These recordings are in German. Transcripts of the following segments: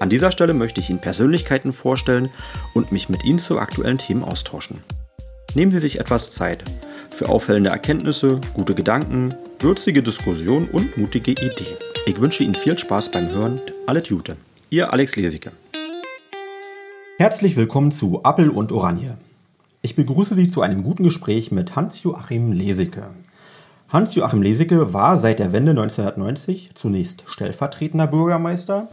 An dieser Stelle möchte ich Ihnen Persönlichkeiten vorstellen und mich mit Ihnen zu aktuellen Themen austauschen. Nehmen Sie sich etwas Zeit für auffällende Erkenntnisse, gute Gedanken, würzige Diskussionen und mutige Ideen. Ich wünsche Ihnen viel Spaß beim Hören. Alles Gute. Ihr Alex Lesicke. Herzlich willkommen zu Appel und Oranje. Ich begrüße Sie zu einem guten Gespräch mit Hans-Joachim Lesicke. Hans-Joachim Lesicke war seit der Wende 1990 zunächst stellvertretender Bürgermeister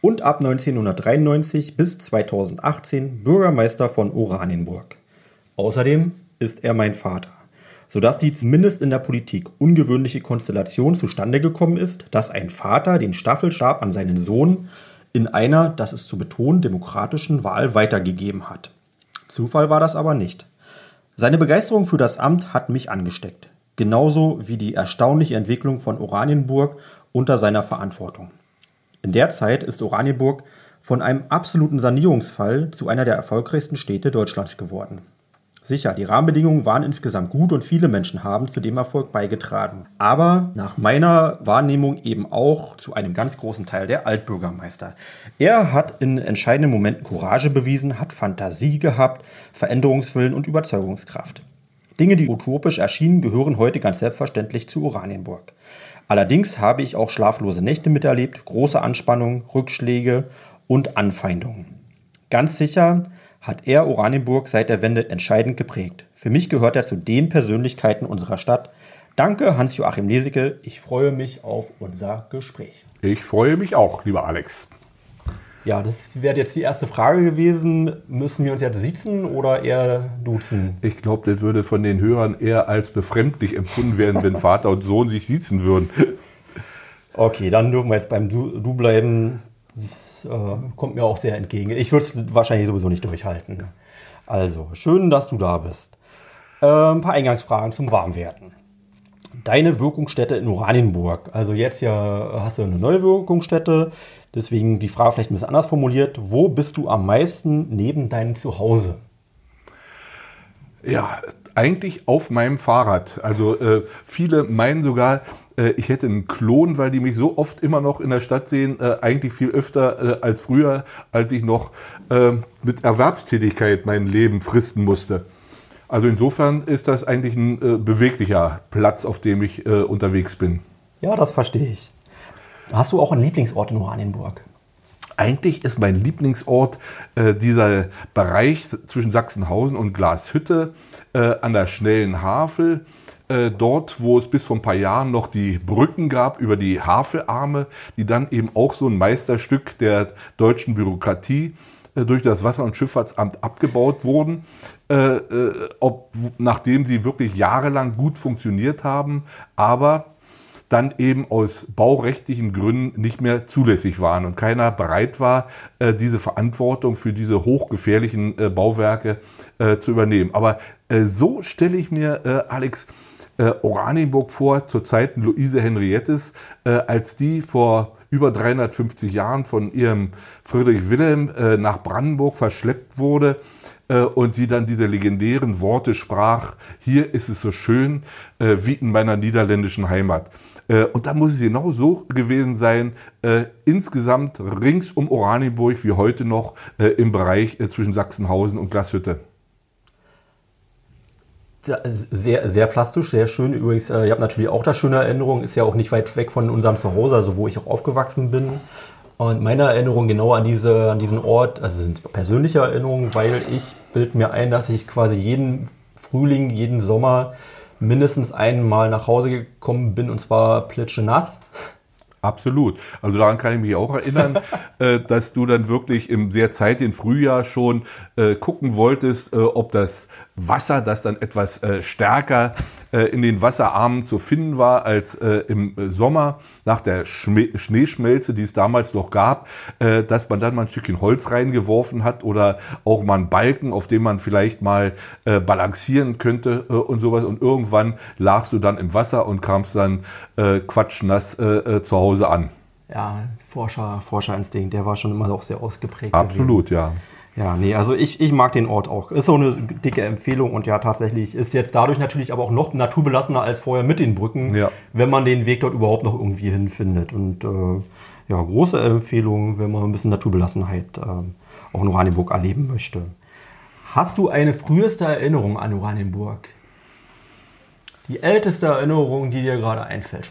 und ab 1993 bis 2018 Bürgermeister von Oranienburg. Außerdem ist er mein Vater, sodass die zumindest in der Politik ungewöhnliche Konstellation zustande gekommen ist, dass ein Vater den Staffelstab an seinen Sohn in einer, das ist zu betonen, demokratischen Wahl weitergegeben hat. Zufall war das aber nicht. Seine Begeisterung für das Amt hat mich angesteckt genauso wie die erstaunliche Entwicklung von Oranienburg unter seiner Verantwortung. In der Zeit ist Oranienburg von einem absoluten Sanierungsfall zu einer der erfolgreichsten Städte Deutschlands geworden. Sicher, die Rahmenbedingungen waren insgesamt gut und viele Menschen haben zu dem Erfolg beigetragen. Aber nach meiner Wahrnehmung eben auch zu einem ganz großen Teil der Altbürgermeister. Er hat in entscheidenden Momenten Courage bewiesen, hat Fantasie gehabt, Veränderungswillen und Überzeugungskraft. Dinge, die utopisch erschienen, gehören heute ganz selbstverständlich zu Oranienburg. Allerdings habe ich auch schlaflose Nächte miterlebt, große Anspannung, Rückschläge und Anfeindungen. Ganz sicher hat er Oranienburg seit der Wende entscheidend geprägt. Für mich gehört er zu den Persönlichkeiten unserer Stadt. Danke, Hans-Joachim Lesicke. Ich freue mich auf unser Gespräch. Ich freue mich auch, lieber Alex. Ja, das wäre jetzt die erste Frage gewesen. Müssen wir uns jetzt sitzen oder eher duzen? Ich glaube, das würde von den Hörern eher als befremdlich empfunden werden, wenn Vater und Sohn sich sitzen würden. Okay, dann dürfen wir jetzt beim Du, du bleiben. Das äh, kommt mir auch sehr entgegen. Ich würde es wahrscheinlich sowieso nicht durchhalten. Also, schön, dass du da bist. Äh, ein paar Eingangsfragen zum Warmwerden. Deine Wirkungsstätte in Oranienburg. Also jetzt ja hast du eine neue Wirkungsstätte. Deswegen die Frage vielleicht ein bisschen anders formuliert. Wo bist du am meisten neben deinem Zuhause? Ja, eigentlich auf meinem Fahrrad. Also äh, viele meinen sogar, äh, ich hätte einen Klon, weil die mich so oft immer noch in der Stadt sehen, äh, eigentlich viel öfter äh, als früher, als ich noch äh, mit Erwerbstätigkeit mein Leben fristen musste. Also insofern ist das eigentlich ein äh, beweglicher Platz, auf dem ich unterwegs bin. Ja, das verstehe ich. Hast du auch einen Lieblingsort in Oranienburg? Eigentlich ist mein Lieblingsort äh, dieser Bereich zwischen Sachsenhausen und Glashütte äh, an der Schnellen Havel. Äh, dort, wo es bis vor ein paar Jahren noch die Brücken gab über die Havelarme, die dann eben auch so ein Meisterstück der deutschen Bürokratie äh, durch das Wasser- und Schifffahrtsamt abgebaut wurden, äh, äh, ob, nachdem sie wirklich jahrelang gut funktioniert haben, aber dann eben aus baurechtlichen Gründen nicht mehr zulässig waren und keiner bereit war, äh, diese Verantwortung für diese hochgefährlichen äh, Bauwerke äh, zu übernehmen. Aber so stelle ich mir, Alex, Oranienburg vor, zur Zeiten Luise Henriettes, als die vor über 350 Jahren von ihrem Friedrich Wilhelm nach Brandenburg verschleppt wurde und sie dann diese legendären Worte sprach, hier ist es so schön wie in meiner niederländischen Heimat. Äh, und da muss es genau so gewesen sein, äh, insgesamt rings um Oranienburg wie heute noch äh, im Bereich zwischen Sachsenhausen und Glashütte. Sehr, sehr plastisch, sehr schön. Übrigens, ihr habt natürlich auch da schöne Erinnerungen, ist ja auch nicht weit weg von unserem Zuhause, also wo ich auch aufgewachsen bin. Und meine Erinnerungen genau an, diese, an diesen Ort, also sind persönliche Erinnerungen, weil ich bild mir ein, dass ich quasi jeden Frühling, jeden Sommer mindestens einmal nach Hause gekommen bin und zwar nass. Absolut. Also daran kann ich mich auch erinnern, äh, dass du dann wirklich im sehr zeitigen Frühjahr schon äh, gucken wolltest, äh, ob das Wasser, das dann etwas äh, stärker äh, in den Wasserarmen zu finden war als äh, im Sommer nach der Schme Schneeschmelze, die es damals noch gab, äh, dass man dann mal ein Stückchen Holz reingeworfen hat oder auch mal einen Balken, auf dem man vielleicht mal äh, balancieren könnte äh, und sowas. Und irgendwann lagst du dann im Wasser und kamst dann äh, quatschnass äh, äh, zu Hause an. Ja, Forscher, Forscherinstinkt, der war schon immer auch sehr ausgeprägt. Absolut, gewesen. ja. Ja, nee, also ich, ich mag den Ort auch. Ist so eine dicke Empfehlung und ja, tatsächlich ist jetzt dadurch natürlich aber auch noch naturbelassener als vorher mit den Brücken, ja. wenn man den Weg dort überhaupt noch irgendwie hinfindet. Und äh, ja, große Empfehlung, wenn man ein bisschen Naturbelassenheit äh, auch in Oranienburg erleben möchte. Hast du eine früheste Erinnerung an Oranienburg? Die älteste Erinnerung, die dir gerade einfällt,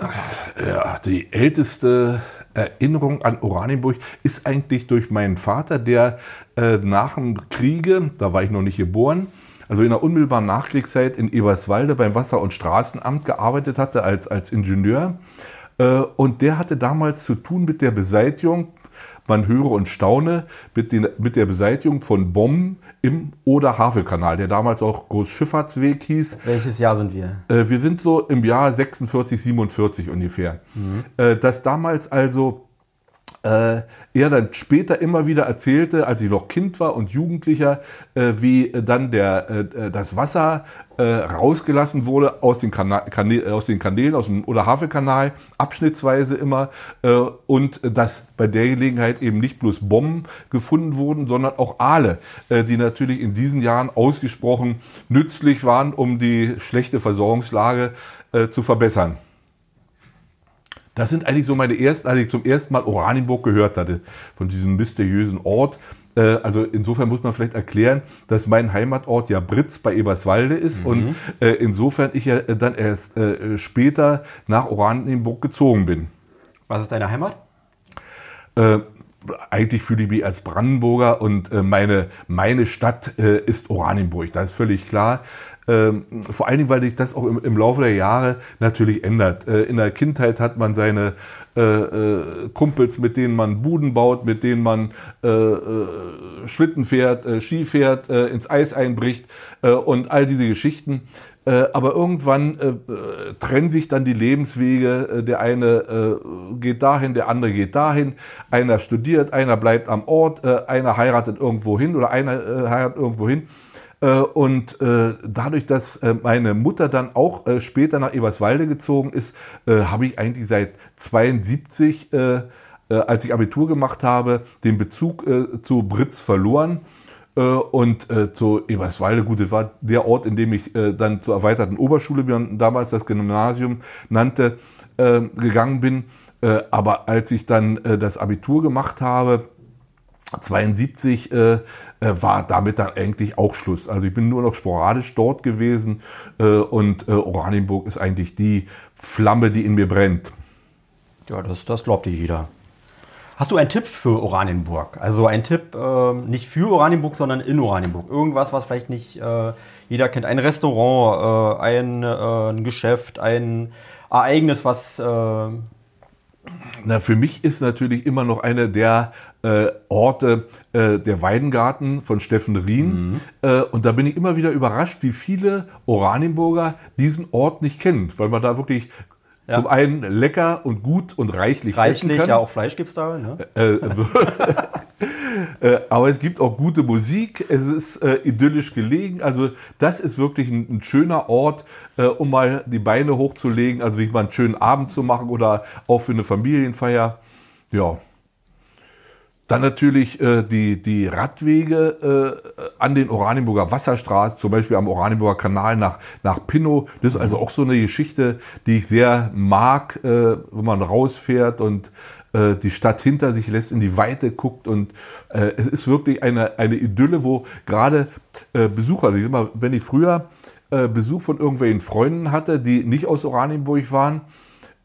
Ja, die älteste Erinnerung an Oranienburg ist eigentlich durch meinen Vater, der äh, nach dem Kriege, da war ich noch nicht geboren, also in der unmittelbaren Nachkriegszeit in Eberswalde beim Wasser- und Straßenamt gearbeitet hatte als, als Ingenieur. Äh, und der hatte damals zu tun mit der Beseitigung man höre und staune mit, den, mit der Beseitigung von Bomben im Oder-Havel-Kanal, der damals auch Großschifffahrtsweg hieß. Welches Jahr sind wir? Äh, wir sind so im Jahr 46, 47 ungefähr. Mhm. Äh, das damals also äh, er dann später immer wieder erzählte, als ich noch Kind war und Jugendlicher, äh, wie dann der, äh, das Wasser äh, rausgelassen wurde aus den, Kanä aus den Kanälen, aus dem oder Havelkanal, abschnittsweise immer, äh, und dass bei der Gelegenheit eben nicht bloß Bomben gefunden wurden, sondern auch Aale, äh, die natürlich in diesen Jahren ausgesprochen nützlich waren, um die schlechte Versorgungslage zu verbessern. Das sind eigentlich so meine ersten, als ich zum ersten Mal Oranienburg gehört hatte, von diesem mysteriösen Ort. Äh, also insofern muss man vielleicht erklären, dass mein Heimatort ja Britz bei Eberswalde ist mhm. und äh, insofern ich ja dann erst äh, später nach Oranienburg gezogen bin. Was ist deine Heimat? Eigentlich fühle ich mich als Brandenburger und äh, meine, meine Stadt äh, ist Oranienburg. Das ist völlig klar. Ähm, vor allen Dingen, weil sich das auch im, im Laufe der Jahre natürlich ändert. Äh, in der Kindheit hat man seine äh, äh, Kumpels, mit denen man Buden baut, mit denen man äh, Schlitten fährt, äh, Ski fährt, ins Eis einbricht und all diese Geschichten. Aber irgendwann trennen sich dann die Lebenswege. der eine geht dahin, der andere geht dahin. Einer studiert, einer bleibt am Ort, einer heiratet irgendwo hin oder einer heiratet irgendwo hin. Äh, und äh, dadurch, dass äh, meine Mutter dann auch später nach Eberswalde gezogen ist, habe ich eigentlich seit 72, als ich Abitur gemacht habe, den Bezug zu Britz verloren. Und zu Eberswalde, gut, das war der Ort, in dem ich dann zur erweiterten Oberschule, wie man damals das Gymnasium nannte, gegangen bin. aber als ich dann das Abitur gemacht habe, 72 äh, äh, war damit dann eigentlich auch Schluss. Also ich bin nur noch sporadisch dort gewesen äh, und äh, Oranienburg ist eigentlich die Flamme, die in mir brennt. Ja, das, das glaubt dir jeder. Hast du einen Tipp für Oranienburg? Also ein Tipp äh, nicht für Oranienburg, sondern in Oranienburg. Irgendwas, was vielleicht nicht äh, jeder kennt. Ein Restaurant, äh, ein, äh, ein, Geschäft, ein Ereignis, was äh, na, für mich ist natürlich immer noch einer der äh, Orte der Weidengarten von Steffen Rien. Mhm. Und da bin ich immer wieder überrascht, wie viele Oranienburger diesen Ort nicht kennen, weil man da wirklich ja. Zum einen lecker und gut und reichlich, reichlich ja, auch Fleisch gibt es da. Ne? Äh, äh, aber es gibt auch gute Musik, es ist äh, idyllisch gelegen. Also das ist wirklich ein, ein schöner Ort, äh, um mal die Beine hochzulegen, also sich mal einen schönen Abend zu machen oder auch für eine Familienfeier. Ja, dann natürlich äh, die, die Radwege äh, an den Oranienburger Wasserstraßen, zum Beispiel am Oranienburger Kanal nach, nach Pinnow. Das ist also auch so eine Geschichte, die ich sehr mag, äh, wenn man rausfährt und äh, die Stadt hinter sich lässt, in die Weite guckt. Und äh, es ist wirklich eine, eine Idylle, wo gerade äh, Besucher, also ich immer, wenn ich früher äh, Besuch von irgendwelchen Freunden hatte, die nicht aus Oranienburg waren,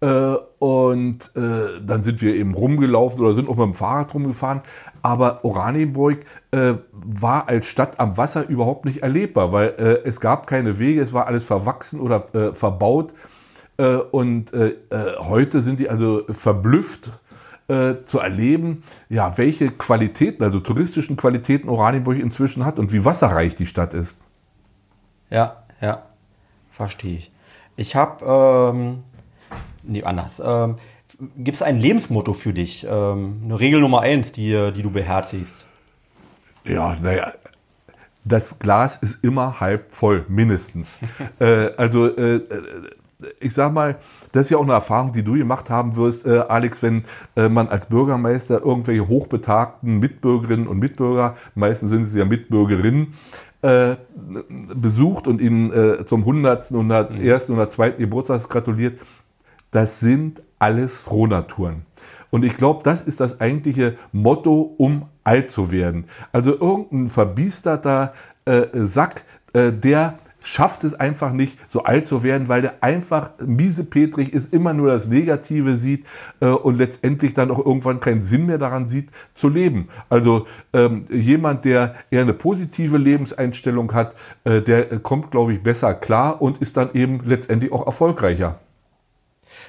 äh, und äh, dann sind wir eben rumgelaufen oder sind auch mit dem Fahrrad rumgefahren. Aber Oranienburg äh, war als Stadt am Wasser überhaupt nicht erlebbar, weil äh, es gab keine Wege, es war alles verwachsen oder äh, verbaut. Äh, und heute sind die also verblüfft zu erleben, ja, welche Qualitäten, also touristischen Qualitäten Oranienburg inzwischen hat und wie wasserreich die Stadt ist. Ja, ja. Verstehe ich. Ich habe, ähm, nee, anders. Ähm, Gibt es ein Lebensmotto für dich? Ähm, eine Regel Nummer eins, die, die du beherzigst? Ja, naja, das Glas ist immer halb voll, mindestens. äh, also, äh, äh, ich sag mal, das ist ja auch eine Erfahrung, die du gemacht haben wirst, äh, Alex, wenn äh, man als Bürgermeister irgendwelche hochbetagten Mitbürgerinnen und Mitbürger, meistens sind es ja Mitbürgerinnen, äh, besucht und ihnen äh, zum 100., 101., 102. Geburtstag gratuliert. Das sind alles Frohnaturen. Und ich glaube, das ist das eigentliche Motto, um alt zu werden. Also irgendein verbiesterter äh, Sack, äh, der schafft es einfach nicht, so alt zu werden, weil der einfach miesepetrig ist, immer nur das Negative sieht äh, und letztendlich dann auch irgendwann keinen Sinn mehr daran sieht, zu leben. Also ähm, jemand, der eher eine positive Lebenseinstellung hat, äh, der kommt, glaube ich, besser klar und ist dann eben letztendlich auch erfolgreicher.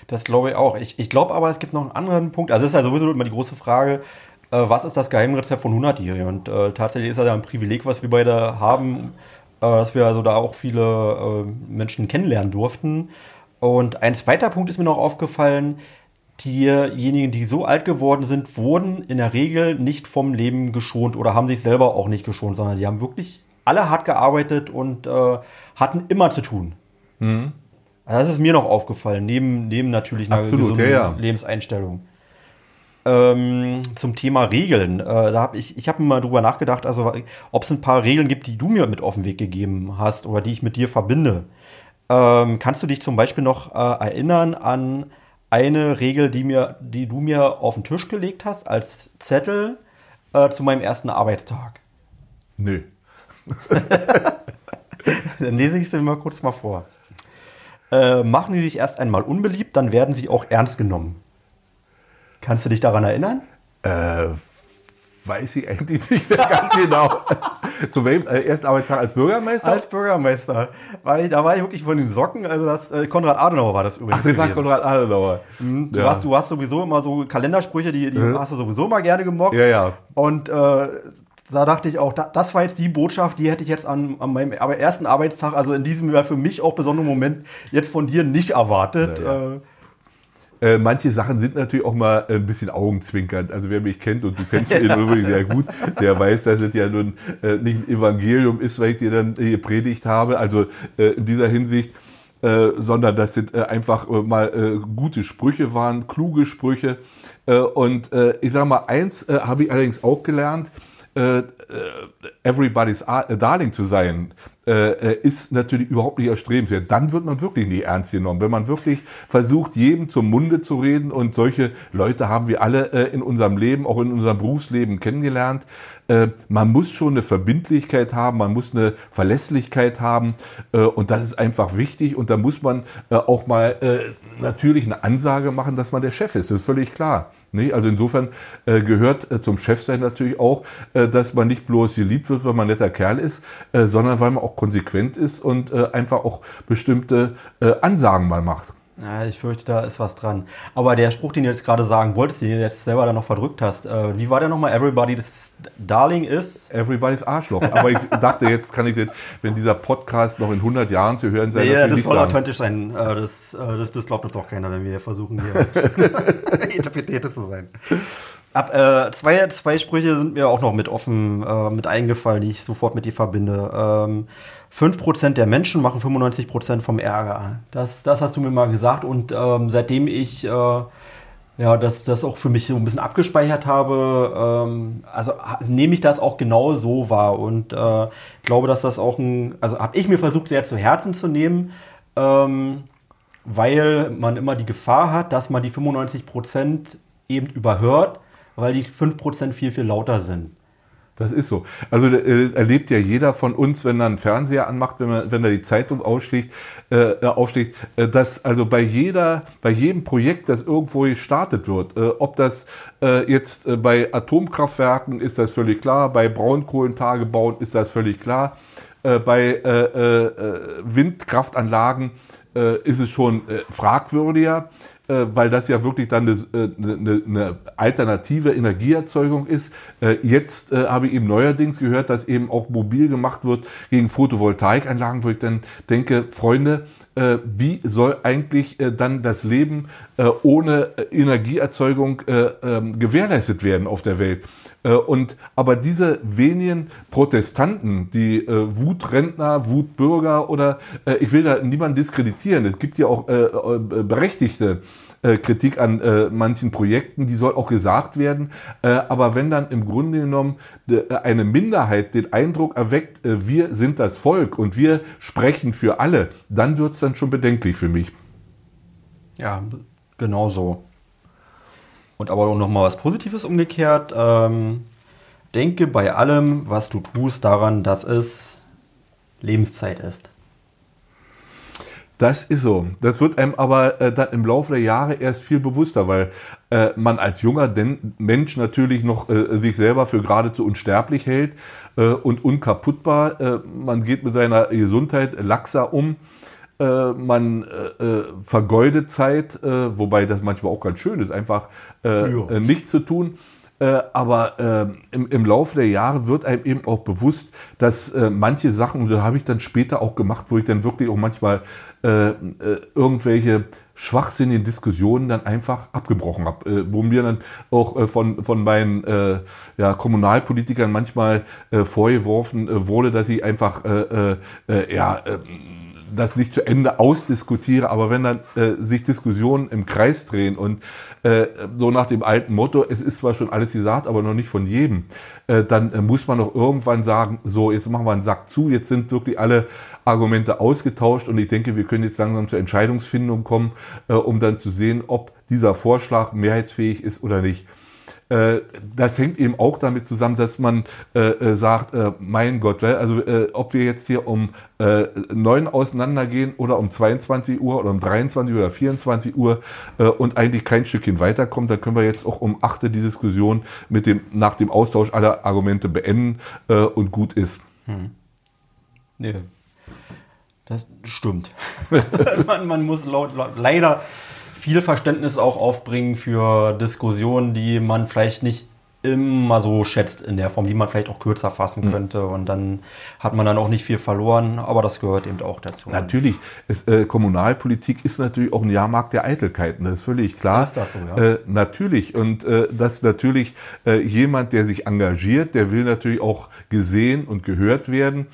Das glaube ich auch. Ich, ich glaube aber, es gibt noch einen anderen Punkt. Also es ist ja sowieso immer die große Frage, äh, was ist das Geheimrezept von 100-Jährigen? Und äh, tatsächlich ist das ja ein Privileg, was wir beide haben, äh, dass wir also da auch viele äh, Menschen kennenlernen durften. Und ein zweiter Punkt ist mir noch aufgefallen, diejenigen, die so alt geworden sind, wurden in der Regel nicht vom Leben geschont oder haben sich selber auch nicht geschont, sondern die haben wirklich alle hart gearbeitet und äh, hatten immer zu tun. Mhm. Also das ist mir noch aufgefallen, neben, neben natürlich einer Absolut, gesunden ja, ja. Lebenseinstellung. Ähm, zum Thema Regeln. Äh, da hab ich ich habe mal drüber nachgedacht, also ob es ein paar Regeln gibt, die du mir mit auf den Weg gegeben hast oder die ich mit dir verbinde. Ähm, kannst du dich zum Beispiel noch äh, erinnern an eine Regel, die, mir, die du mir auf den Tisch gelegt hast als Zettel äh, zu meinem ersten Arbeitstag? Nö. Dann lese ich es dir mal kurz mal vor. Äh, machen sie sich erst einmal unbeliebt, dann werden sie auch ernst genommen. Kannst du dich daran erinnern? Äh, weiß ich eigentlich nicht mehr ganz genau. Zu welchem äh, ersten Arbeitstag als Bürgermeister? Als Bürgermeister. Weil da war ich wirklich von den Socken, also das äh, Konrad Adenauer war das übrigens. Ach, das war Konrad Adenauer. Mhm. Du, ja. hast, du hast sowieso immer so Kalendersprüche, die, die mhm. hast du sowieso mal gerne gemockt. Ja, ja. Und äh, da dachte ich auch, das war jetzt die Botschaft, die hätte ich jetzt an, an meinem ersten Arbeitstag, also in diesem Jahr für mich auch besonderen Moment, jetzt von dir nicht erwartet. Ja, ja. Äh, äh, manche Sachen sind natürlich auch mal ein bisschen augenzwinkernd. Also wer mich kennt und du kennst ihn übrigens sehr gut, der weiß, dass es ja nun äh, nicht ein Evangelium ist, weil ich dir dann gepredigt habe. Also äh, in dieser Hinsicht, äh, sondern das sind äh, einfach mal gute Sprüche waren, kluge Sprüche. und ich sag mal, eins habe ich allerdings auch gelernt, everybody's darling zu sein. Äh, äh, ist natürlich überhaupt nicht erstrebenswert. Dann wird man wirklich nicht ernst genommen. Wenn man wirklich versucht, jedem zum Munde zu reden und solche Leute haben wir alle äh, in unserem Leben, auch in unserem Berufsleben kennengelernt. Äh, man muss schon eine Verbindlichkeit haben, man muss eine Verlässlichkeit haben äh, und das ist einfach wichtig und da muss man äh, auch mal natürlich eine Ansage machen, dass man der Chef ist. Das ist völlig klar. Nee, also insofern äh, gehört äh, zum Chefsein natürlich auch, äh, dass man nicht bloß geliebt wird, weil man netter Kerl ist, äh, sondern weil man auch konsequent ist und äh, einfach auch bestimmte äh, Ansagen mal macht. Ja, ich fürchte, da ist was dran. Aber der Spruch, den du jetzt gerade sagen wolltest, den du jetzt selber dann noch verdrückt hast, äh, wie war der nochmal? Everybody's Darling ist? Everybody's Arschloch. Aber ich dachte, jetzt kann ich, den, wenn dieser Podcast noch in 100 Jahren zu hören sein, ja, das soll sagen. authentisch sein. Äh, das, äh, das, das, glaubt uns auch keiner, wenn wir versuchen, hier interpretiert zu sein. Ab, äh, zwei, zwei Sprüche sind mir auch noch mit offen äh, mit eingefallen, die ich sofort mit dir verbinde. Ähm, 5% der Menschen machen 95% vom Ärger. Das, das hast du mir mal gesagt. Und ähm, seitdem ich äh, ja, das, das auch für mich so ein bisschen abgespeichert habe, ähm, also nehme ich das auch genau so wahr. Und äh, glaube, dass das auch ein, also habe ich mir versucht, sehr zu Herzen zu nehmen, ähm, weil man immer die Gefahr hat, dass man die 95% eben überhört, weil die 5% viel, viel lauter sind. Das ist so. Also äh, erlebt ja jeder von uns, wenn er einen Fernseher anmacht, wenn, man, wenn er die Zeitung ausschlägt, äh, äh, aufschlägt, äh, dass also bei jeder, bei jedem Projekt, das irgendwo gestartet wird, äh, ob das äh, jetzt bei Atomkraftwerken ist das völlig klar, bei Braunkohlentagebauen ist das völlig klar, bei Windkraftanlagen äh, ist es schon äh, fragwürdiger. äh, weil das ja wirklich dann eine, eine, eine alternative Energieerzeugung ist. Äh, jetzt äh, habe ich eben neuerdings gehört, dass eben auch mobil gemacht wird gegen Photovoltaikanlagen, wo ich dann denke, Freunde, äh, wie soll eigentlich äh, dann das Leben äh, ohne Energieerzeugung ähm, gewährleistet werden auf der Welt? Und aber diese wenigen Protestanten, die äh, Wutrentner, Wutbürger oder äh, ich will da niemanden diskreditieren. Es gibt ja auch äh, berechtigte Kritik an manchen Projekten, die soll auch gesagt werden. aber wenn dann im Grunde genommen eine Minderheit den Eindruck erweckt, wir sind das Volk und wir sprechen für alle, dann wird es dann schon bedenklich für mich. Ja, genau so. Und aber noch mal was Positives umgekehrt. Ähm, denke bei allem, was du tust, daran, dass es Lebenszeit ist. Das ist so. Das wird einem aber äh, dann im Laufe der Jahre erst viel bewusster, weil äh, man als junger Den Mensch natürlich noch äh, sich selber für geradezu unsterblich hält äh, und unkaputtbar. Äh, man geht mit seiner Gesundheit laxer um äh, man äh, äh, vergeudet Zeit, äh, wobei das manchmal auch ganz schön ist, einfach äh, ja. Äh, nichts zu tun. aber im, im, Laufe der Jahre wird einem eben auch bewusst, dass manche Sachen, und da habe ich dann später auch gemacht, wo ich dann wirklich auch manchmal irgendwelche schwachsinnigen Diskussionen dann einfach abgebrochen habe, wo mir dann auch von, von meinen ja, Kommunalpolitikern manchmal vorgeworfen wurde, dass ich einfach ja das nicht zu Ende ausdiskutiere, aber wenn dann äh, sich Diskussionen im Kreis drehen und äh, so nach dem alten Motto, es ist zwar schon alles gesagt, aber noch nicht von jedem, äh, dann äh, muss man doch irgendwann sagen, so jetzt machen wir einen Sack zu, jetzt sind wirklich alle Argumente ausgetauscht und ich denke, wir können jetzt langsam zur Entscheidungsfindung kommen, äh, um dann zu sehen, ob dieser Vorschlag mehrheitsfähig ist oder nicht. Äh, das hängt eben auch damit zusammen, dass man äh, äh sagt, äh, mein Gott, also äh, ob wir jetzt hier um äh, 9 auseinandergehen oder um 22 Uhr oder um 23 oder 24 Uhr äh, und eigentlich kein Stückchen weiterkommt, dann können wir jetzt auch um 8 die Diskussion mit dem, nach dem Austausch aller Argumente beenden äh, und gut ist. Hm. Nee. Das stimmt. man, man, muss laut, laut, leider viel Verständnis auch aufbringen für Diskussionen, die man vielleicht nicht immer so schätzt in der Form, die man vielleicht auch kürzer fassen mhm. könnte. Und dann hat man dann auch nicht viel verloren, aber das gehört eben auch dazu. Natürlich, es, äh, Kommunalpolitik ist natürlich auch ein Jahrmarkt der Eitelkeiten, das ist völlig klar. Ist das so, ja? Äh, natürlich. Und äh, dass natürlich äh, jemand, der sich engagiert, der will natürlich auch gesehen und gehört werden.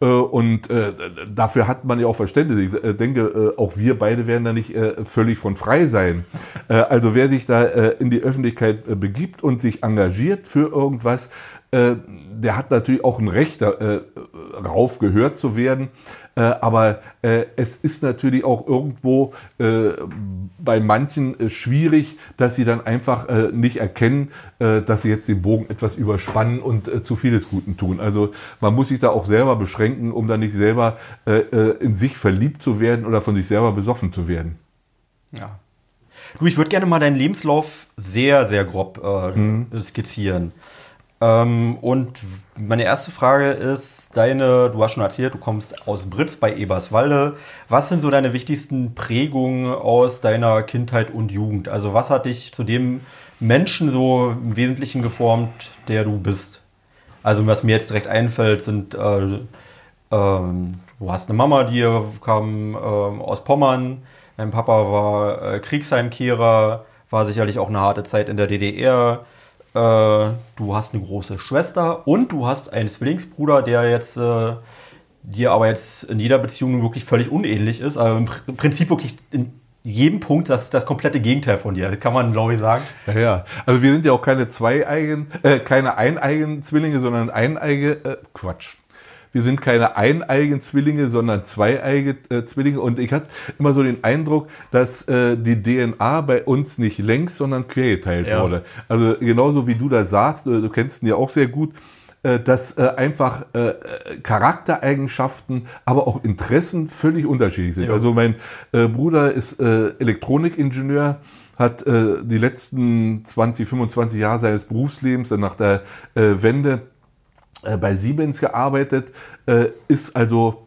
Äh, und äh, dafür hat man ja auch Verständnis. Ich äh, denke, auch wir beide werden da nicht völlig von frei sein. Also wer sich da in die Öffentlichkeit begibt und sich engagiert für irgendwas, der hat natürlich auch ein Recht darauf, gehört zu werden. Äh, aber äh, es ist natürlich auch irgendwo äh, bei manchen äh, schwierig, dass sie dann einfach äh, nicht erkennen, dass sie jetzt den Bogen etwas überspannen und zu vieles Guten tun. Also man muss sich da auch selber beschränken, um dann nicht selber in sich verliebt zu werden oder von sich selber besoffen zu werden. Ja. Du, ich würde gerne mal deinen Lebenslauf sehr, sehr grob mhm. skizzieren. Ähm, und meine erste Frage ist, deine, du hast schon erzählt, du kommst aus Britz bei Eberswalde. Was sind so deine wichtigsten Prägungen aus deiner Kindheit und Jugend? Also was hat dich zu dem Menschen so im Wesentlichen geformt, der du bist? Also was mir jetzt direkt einfällt, sind, äh, ähm, du hast eine Mama, die kam äh, aus Pommern, dein Papa war äh, Kriegsheimkehrer, war sicherlich auch eine harte Zeit in der DDR äh, du hast eine große Schwester und du hast einen Zwillingsbruder, der jetzt äh, dir aber jetzt in jeder Beziehung wirklich völlig unähnlich ist. Also im Prinzip wirklich in jedem Punkt das, das komplette Gegenteil von dir. Kann man, glaube ich, sagen. Ja, ja. Also wir sind ja auch keine zwei eigen, äh, keine eineigen Zwillinge, sondern eineige, äh, Quatsch wir sind keine eineigen Zwillinge, sondern zweieige äh, Zwillinge. Und ich hatte immer so den Eindruck, dass äh, die DNA bei uns nicht längs, sondern quer geteilt ja. wurde. Also genauso wie du das sagst, du, kennst ihn ja auch sehr gut, äh, dass äh, einfach äh, Charaktereigenschaften, aber auch Interessen völlig unterschiedlich sind. Ja. Also mein äh, Bruder ist äh, Elektronikingenieur, hat äh, die letzten 20, 25 Jahre seines Berufslebens nach der Wende äh, bei Siemens gearbeitet, äh, ist also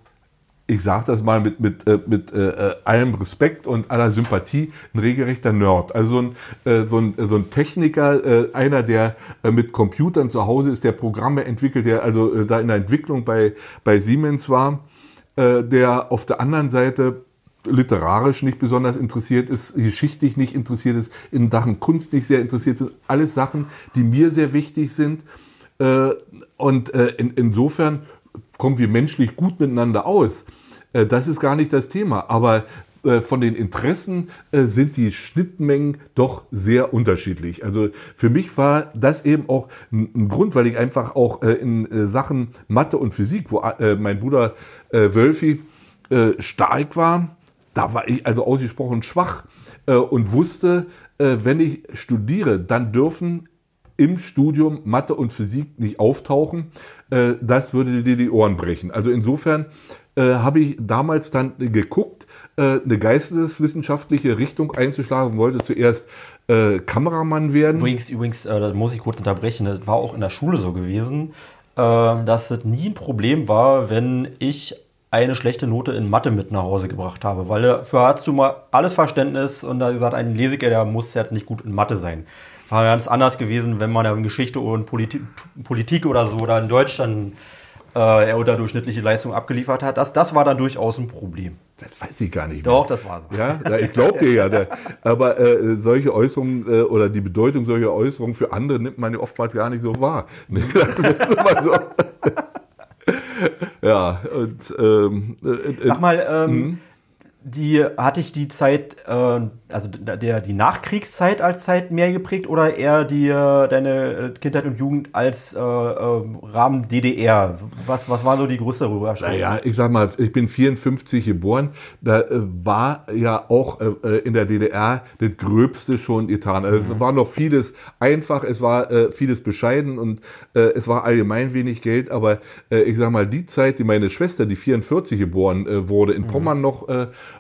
ich sage das mal mit, mit, äh, mit äh, allem Respekt und aller Sympathie, ein regelrechter Nerd. Also so ein, äh, so ein, so ein Techniker, äh, einer, der äh, mit Computern zu Hause ist, der Programme entwickelt, der also äh, da in der Entwicklung bei, bei Siemens war, äh, der auf der anderen Seite literarisch nicht besonders interessiert ist, geschichtlich nicht interessiert ist, in Sachen Kunst nicht sehr interessiert sind. Alles Sachen, die mir sehr wichtig sind. Äh, und äh, in, insofern kommen wir menschlich gut miteinander aus. Äh, das ist gar nicht das Thema. Aber äh, von den Interessen äh, sind die Schnittmengen doch sehr unterschiedlich. Also für mich war das eben auch ein Grund, weil ich einfach auch in Sachen Mathe und Physik, wo mein Bruder Wölfi stark war, da war ich also ausgesprochen schwach und wusste, wenn ich studiere, dann dürfen im Studium Mathe und Physik nicht auftauchen. Das würde dir die Ohren brechen. Also insofern äh, habe ich damals dann geguckt, äh, eine geisteswissenschaftliche Richtung einzuschlagen, wollte zuerst äh, Kameramann werden. Übrigens, übrigens äh, da muss ich kurz unterbrechen, das war auch in der Schule so gewesen, äh, dass es nie ein Problem war, wenn ich eine schlechte Note in Mathe mit nach Hause gebracht habe, weil dafür hast du mal alles Verständnis und da gesagt, ein Lesiker, der muss jetzt nicht gut in Mathe sein. War ganz anders gewesen, wenn man da in Geschichte und Politik, Politik oder so oder in Deutsch dann äh, er unterdurchschnittliche Leistung abgeliefert hat. Das, das war dann durchaus ein Problem. Das weiß ich gar nicht. Mehr. Doch, das war so. Ja, ich glaube dir ja. Aber äh, solche Äußerungen äh, oder die Bedeutung solcher Äußerungen für andere nimmt man ja oftmals gar nicht so wahr. das ist immer so. ja, und ähm, äh, Sag mal, ähm, hm? die hatte ich die Zeit, äh, also der, die Nachkriegszeit als Zeit mehr geprägt oder eher die äh, deine Kindheit und Jugend als äh, äh Rahmen DDR? Was, was war so die größte Überraschung? Naja, ich sag mal, ich bin 54 geboren, da äh, war ja auch äh, in der DDR das Gröbste schon getan. Also mhm. Es war noch vieles einfach, es war vieles bescheiden und es war allgemein wenig Geld, aber ich sag mal, die Zeit, die meine Schwester, die 44 geboren wurde, in mhm. Pommern noch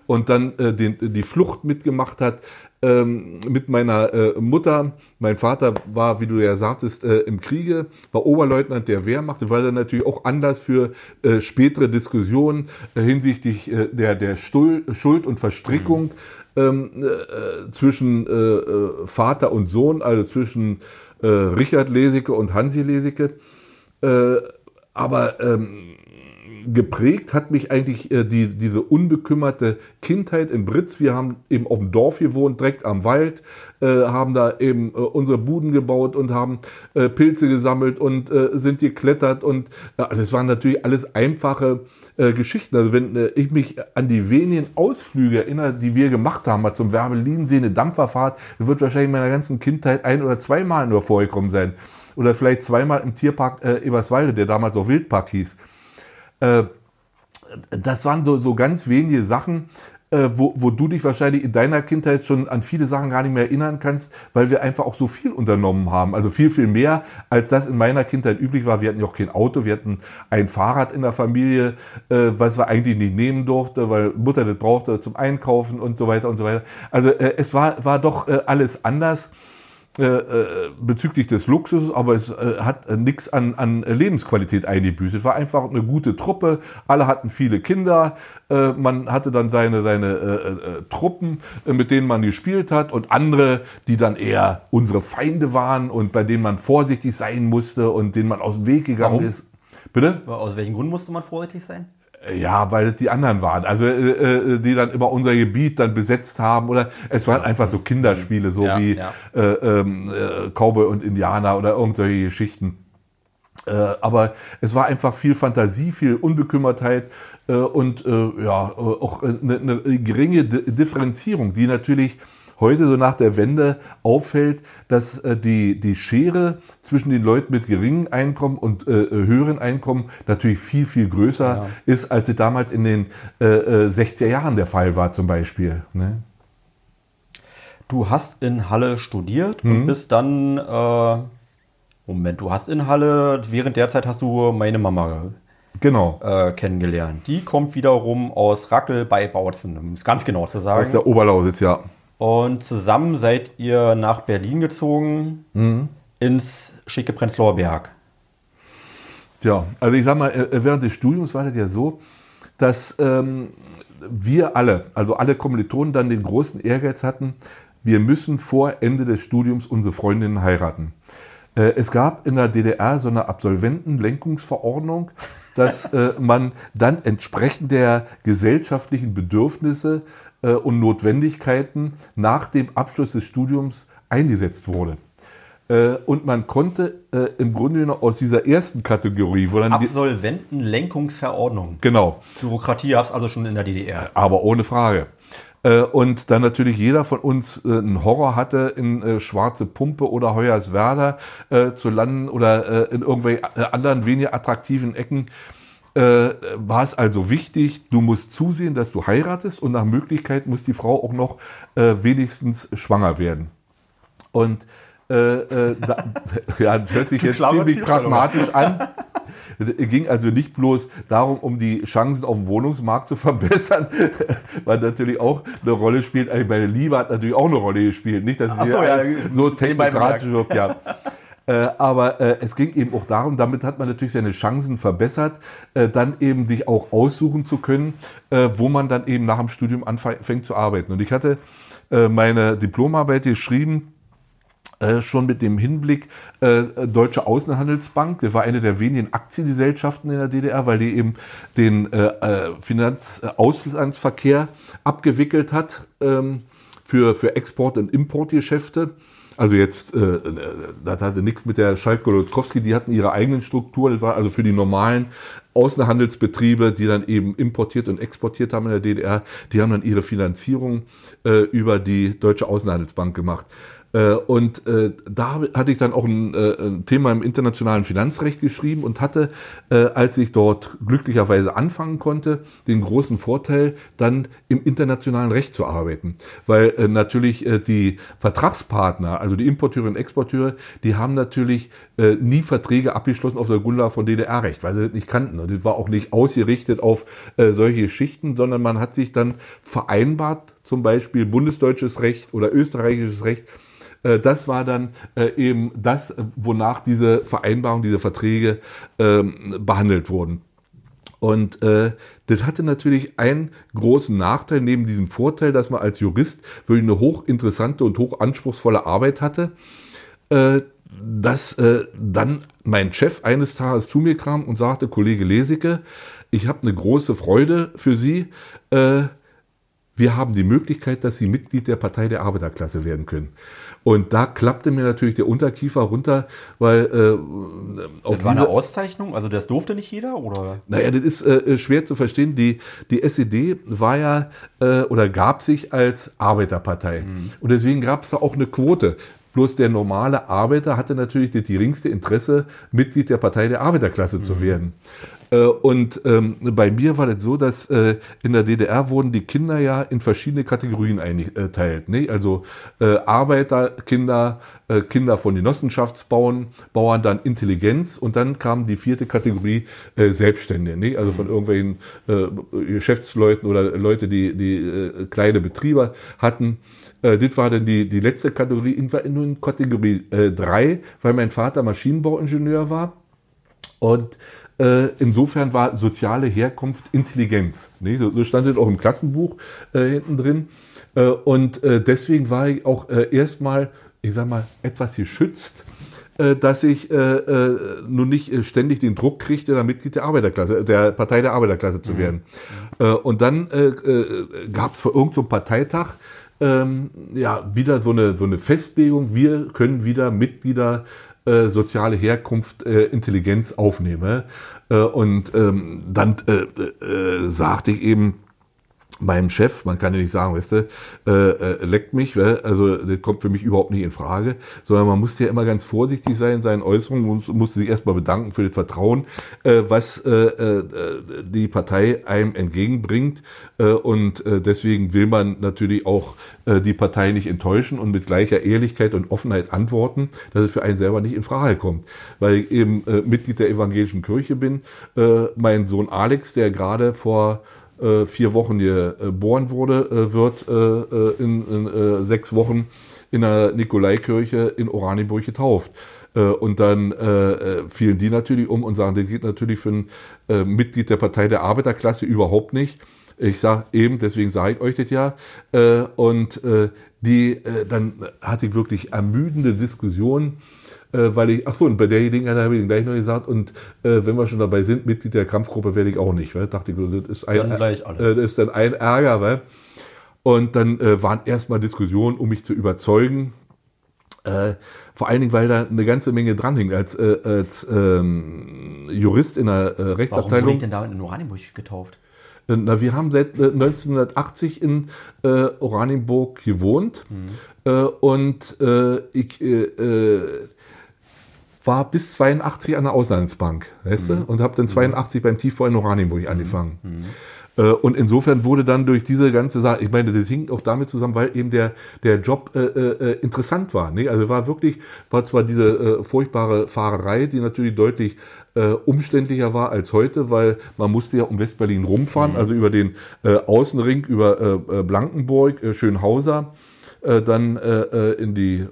und dann äh, den, die Flucht mitgemacht hat ähm, mit meiner äh, Mutter. Mein Vater war, wie du ja sagtest, äh, im Kriege, war Oberleutnant der Wehrmacht. War dann natürlich auch anders für äh, spätere Diskussionen äh, hinsichtlich äh, der, der Stuhl, Schuld und Verstrickung mhm. ähm, äh, zwischen Vater und Sohn, also zwischen Richard Lesicke und Hansi Lesicke. aber ähm, geprägt hat mich eigentlich äh, die, diese unbekümmerte Kindheit in Britz. Wir haben eben auf dem Dorf gewohnt, direkt am Wald, äh, haben da eben äh, unsere Buden gebaut und haben äh, Pilze gesammelt und äh, sind geklettert und das waren natürlich alles einfache äh, Geschichten. Also wenn ich mich an die wenigen Ausflüge erinnere, die wir gemacht haben, mal zum Werbelinsee, eine Dampferfahrt, wird wahrscheinlich in meiner ganzen Kindheit ein oder zweimal nur vorgekommen sein. Oder vielleicht zweimal im Tierpark äh, Eberswalde, der damals auch Wildpark hieß. Äh, das waren so, so ganz wenige Sachen, äh, wo, wo du dich wahrscheinlich in deiner Kindheit schon an viele Sachen gar nicht mehr erinnern kannst, weil wir einfach auch so viel unternommen haben. Also viel, viel mehr, als das in meiner Kindheit üblich war. Wir hatten ja auch kein Auto, wir hatten ein Fahrrad in der Familie, äh, was wir eigentlich nicht nehmen durfte, weil Mutter das brauchte zum Einkaufen und so weiter und so weiter. Also äh, es war, war doch äh, alles anders. Äh, äh, bezüglich des Luxus, aber es äh, hat äh, nichts an, an Lebensqualität eingebüßt. Es war einfach eine gute Truppe, alle hatten viele Kinder, man hatte dann seine, seine Truppen, mit denen man gespielt hat und andere, die dann eher unsere Feinde waren und bei denen man vorsichtig sein musste und denen man aus dem Weg gegangen Warum? ist. Bitte? Aus welchem Grund musste man vorsichtig sein? Ja, weil es die anderen waren. Also äh, äh, die dann immer unser Gebiet dann besetzt haben oder es waren einfach so Kinderspiele, so ja, wie ja. Äh, ähm, äh, Cowboy und Indianer oder irgendwelche Geschichten. Äh, aber es war einfach viel Fantasie, viel Unbekümmertheit äh, und äh, ja auch eine, eine geringe Differenzierung, die natürlich heute so nach der Wende auffällt, dass äh, die, die Schere zwischen den Leuten mit geringem Einkommen und äh, äh höheren Einkommen natürlich viel, viel größer ja. ist, als sie damals in den äh, 60er äh, Jahren der Fall war zum Beispiel. Ne? Du hast in Halle studiert mhm. und bist dann, äh, Moment, du hast in Halle, während der Zeit hast du meine Mama genau. Äh, kennengelernt. Die kommt wiederum aus Rackel bei Bautzen, um es ganz genau zu sagen. Aus der Oberlausitz, ja. Und zusammen seid ihr nach Berlin gezogen, mhm. ins schicke Prenzlauer Berg. Tja, also ich sag mal, äh, während des Studiums war das ja so, dass ähm, wir alle, also alle Kommilitonen, dann den großen Ehrgeiz hatten, wir müssen vor Ende des Studiums unsere Freundinnen heiraten. Äh, es gab in der DDR so eine Absolventenlenkungsverordnung, dass äh, man dann entsprechend der gesellschaftlichen Bedürfnisse äh, und Notwendigkeiten nach dem Abschluss des Studiums eingesetzt wurde. Und man konnte im Grunde genommen aus dieser ersten Kategorie, wo dann Absolventenlenkungsverordnung. Genau. Bürokratie gab es also schon in der DDR. Aber ohne Frage. Äh, und dann natürlich jeder von uns äh, einen Horror hatte, in äh, Schwarze Pumpe oder Hoyerswerda äh, zu landen oder äh, in irgendwelchen äh, anderen weniger attraktiven Ecken. Äh, war es also wichtig, du musst zusehen, dass du heiratest und nach Möglichkeit muss die Frau auch noch äh, wenigstens schwanger werden. Und äh, äh, da, ja, hört sich jetzt ziemlich pragmatisch an. Es ging also nicht bloß darum, um die Chancen auf dem Wohnungsmarkt zu verbessern, weil natürlich auch eine Rolle spielt. Also meine Liebe hat natürlich auch eine Rolle gespielt. Nicht, dass ich so, ja, so technokratisch wirkt, ja. Äh, aber äh, es ging eben auch darum, damit hat man natürlich seine Chancen verbessert, äh, dann eben sich auch aussuchen zu können, äh, wo man dann eben nach dem Studium anfängt zu arbeiten. Und ich hatte äh, meine Diplomarbeit geschrieben, äh, schon mit dem Hinblick äh, Deutsche Außenhandelsbank, der war eine der wenigen Aktiengesellschaften in der DDR, weil die eben den äh, äh Finanzauslandsverkehr abgewickelt hat ähm, für, für Export- und Importgeschäfte. Also jetzt, äh, äh das hatte nichts mit der Schalk-Golodkowski, die hatten ihre eigenen Strukturen, das war also für die normalen Außenhandelsbetriebe, die dann eben importiert und exportiert haben in der DDR, die haben dann ihre Finanzierung äh, über die Deutsche Außenhandelsbank gemacht. Äh, und äh, da hatte ich dann auch ein, äh, ein, Thema im internationalen Finanzrecht geschrieben und hatte, als ich dort glücklicherweise anfangen konnte, den großen Vorteil, dann im internationalen Recht zu arbeiten. Weil natürlich die Vertragspartner, also die Importeure und Exporteure, die haben natürlich nie Verträge abgeschlossen auf der Grundlage von DDR-Recht, weil sie das nicht kannten. Und das war auch nicht ausgerichtet auf solche Geschichten, sondern man hat sich dann vereinbart, zum Beispiel bundesdeutsches Recht oder österreichisches Recht, äh, das war dann äh, eben das, wonach diese Vereinbarungen, diese Verträge ähm, behandelt wurden. Und äh, das hatte natürlich einen großen Nachteil neben diesem Vorteil, dass man als Jurist wirklich eine hochinteressante und hochanspruchsvolle Arbeit hatte, äh, dass äh, dann mein Chef eines Tages zu mir kam und sagte, Kollege Lesicke, ich habe eine große Freude für Sie. Äh, wir haben die Möglichkeit, dass Sie Mitglied der Partei der Arbeiterklasse werden können. Und da klappte mir natürlich der Unterkiefer runter, weil äh, auf das war eine Auszeichnung, also das durfte nicht jeder, oder? Naja, das ist äh, schwer zu verstehen. Die, die SED war ja äh, oder gab sich als Arbeiterpartei. Mhm. Und deswegen gab es da auch eine Quote. Bloß der normale Arbeiter hatte natürlich das geringste Interesse, Mitglied der Partei der Arbeiterklasse mhm. zu werden. Äh, und ähm, bei mir war das so, dass äh, in der DDR wurden die Kinder ja in verschiedene Kategorien eingeteilt. Ne? Also äh, Arbeiterkinder, äh, Kinder von Genossenschaftsbauern, Bauern, dann Intelligenz und dann kam die vierte Kategorie äh, Selbstständige. Ne? Also von mhm. irgendwelchen Geschäftsleuten oder Leute, die, die kleine Betriebe hatten. Das war dann die, die letzte Kategorie, in, in Kategorie 3, äh, weil mein Vater Maschinenbauingenieur war. Und insofern war soziale Herkunft Intelligenz. Ne? So, stand es auch im Klassenbuch äh, hinten drin. Äh, und äh, deswegen war ich auch äh, erstmal, ich sag mal, etwas geschützt, äh, dass ich äh, äh, nun nicht äh, ständig den Druck kriegte, da Mitglied der Arbeiterklasse, der Partei der Arbeiterklasse zu mhm. werden. Mhm. Äh, und dann äh, äh, gab es vor irgendeinem so Parteitag ähm, ja wieder so eine, so eine Festlegung, wir können wieder Mitglieder äh, soziale Herkunft, äh, Intelligenz aufnehme. Äh, und ähm, dann äh, äh, sagte ich eben, meinem Chef, man kann ja nicht sagen, weißt du, äh, äh, leckt mich, weil, also das kommt für mich überhaupt nicht in Frage, sondern man muss ja immer ganz vorsichtig sein in seinen Äußerungen und muss sich erstmal bedanken für das Vertrauen, äh, was äh, äh, die Partei einem entgegenbringt äh, und äh, deswegen will man natürlich auch äh, die Partei nicht enttäuschen und mit gleicher Ehrlichkeit und Offenheit antworten, dass es für einen selber nicht in Frage kommt, weil ich eben äh, Mitglied der evangelischen Kirche bin, äh, mein Sohn Alex, der gerade vor äh, vier Wochen geboren wurde, äh, wird äh, äh in, in äh, sechs Wochen in der Nikolaikirche in Oranienburg getauft. Äh, und dann äh, äh, fielen die natürlich um und sagen, das geht natürlich für ein äh, Mitglied der Partei der Arbeiterklasse überhaupt nicht. Ich sage eben, deswegen sage ich euch das ja. Äh, und äh, die, äh, dann hatte ich wirklich ermüdende Diskussionen, äh, weil ich, ach so, und bei der Gelegenheit habe ich gleich noch gesagt, und äh, wenn wir schon dabei sind, Mitglied der Kampfgruppe werde ich auch nicht. Weil, dachte ich, das ist, ein, dann gleich alles. Äh, das ist dann ein Ärger. Weil, und dann äh, waren erstmal Diskussionen, um mich zu überzeugen, äh, vor allen Dingen, weil da eine ganze Menge dranhängt. Als, äh, als ähm, Jurist in der äh, Rechtsabteilung. Warum wurde ich denn da in Oranienburg getauft? Äh, na, wir haben seit 1980 äh, in äh, Oranienburg gewohnt mhm. äh, und ich war bis 82 an der Auslandsbank, weißt mhm. du, und habe dann 82 mhm. beim Tiefbau in Oranienburg angefangen. Mhm. Äh, und insofern wurde dann durch diese ganze Sache, ich meine, das hing auch damit zusammen, weil eben der, der Job äh, äh, interessant war. Ne? Also war wirklich, war zwar diese äh, furchtbare Fahrerei, die natürlich deutlich äh, umständlicher war als heute, weil man musste ja um Westberlin rumfahren, mhm. also über den äh, Außenring, über äh, Blankenburg, äh, Schönhauser, äh, dann äh, in die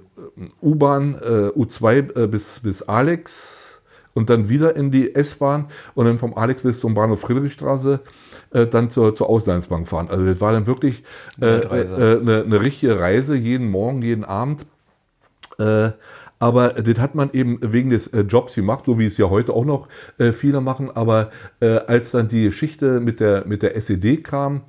U-Bahn, äh, U2 äh, bis, bis Alex und dann wieder in die S-Bahn und dann vom Alex bis zum Bahnhof Friedrichstraße äh, dann zur, zur Auslandsbank fahren. Also das war dann wirklich äh, äh, eine, eine richtige Reise, jeden Morgen, jeden Abend. Aber das hat man eben wegen des äh, Jobs gemacht, so wie es ja heute auch noch äh, viele machen. Aber äh, als dann die Geschichte mit der, mit der SED kam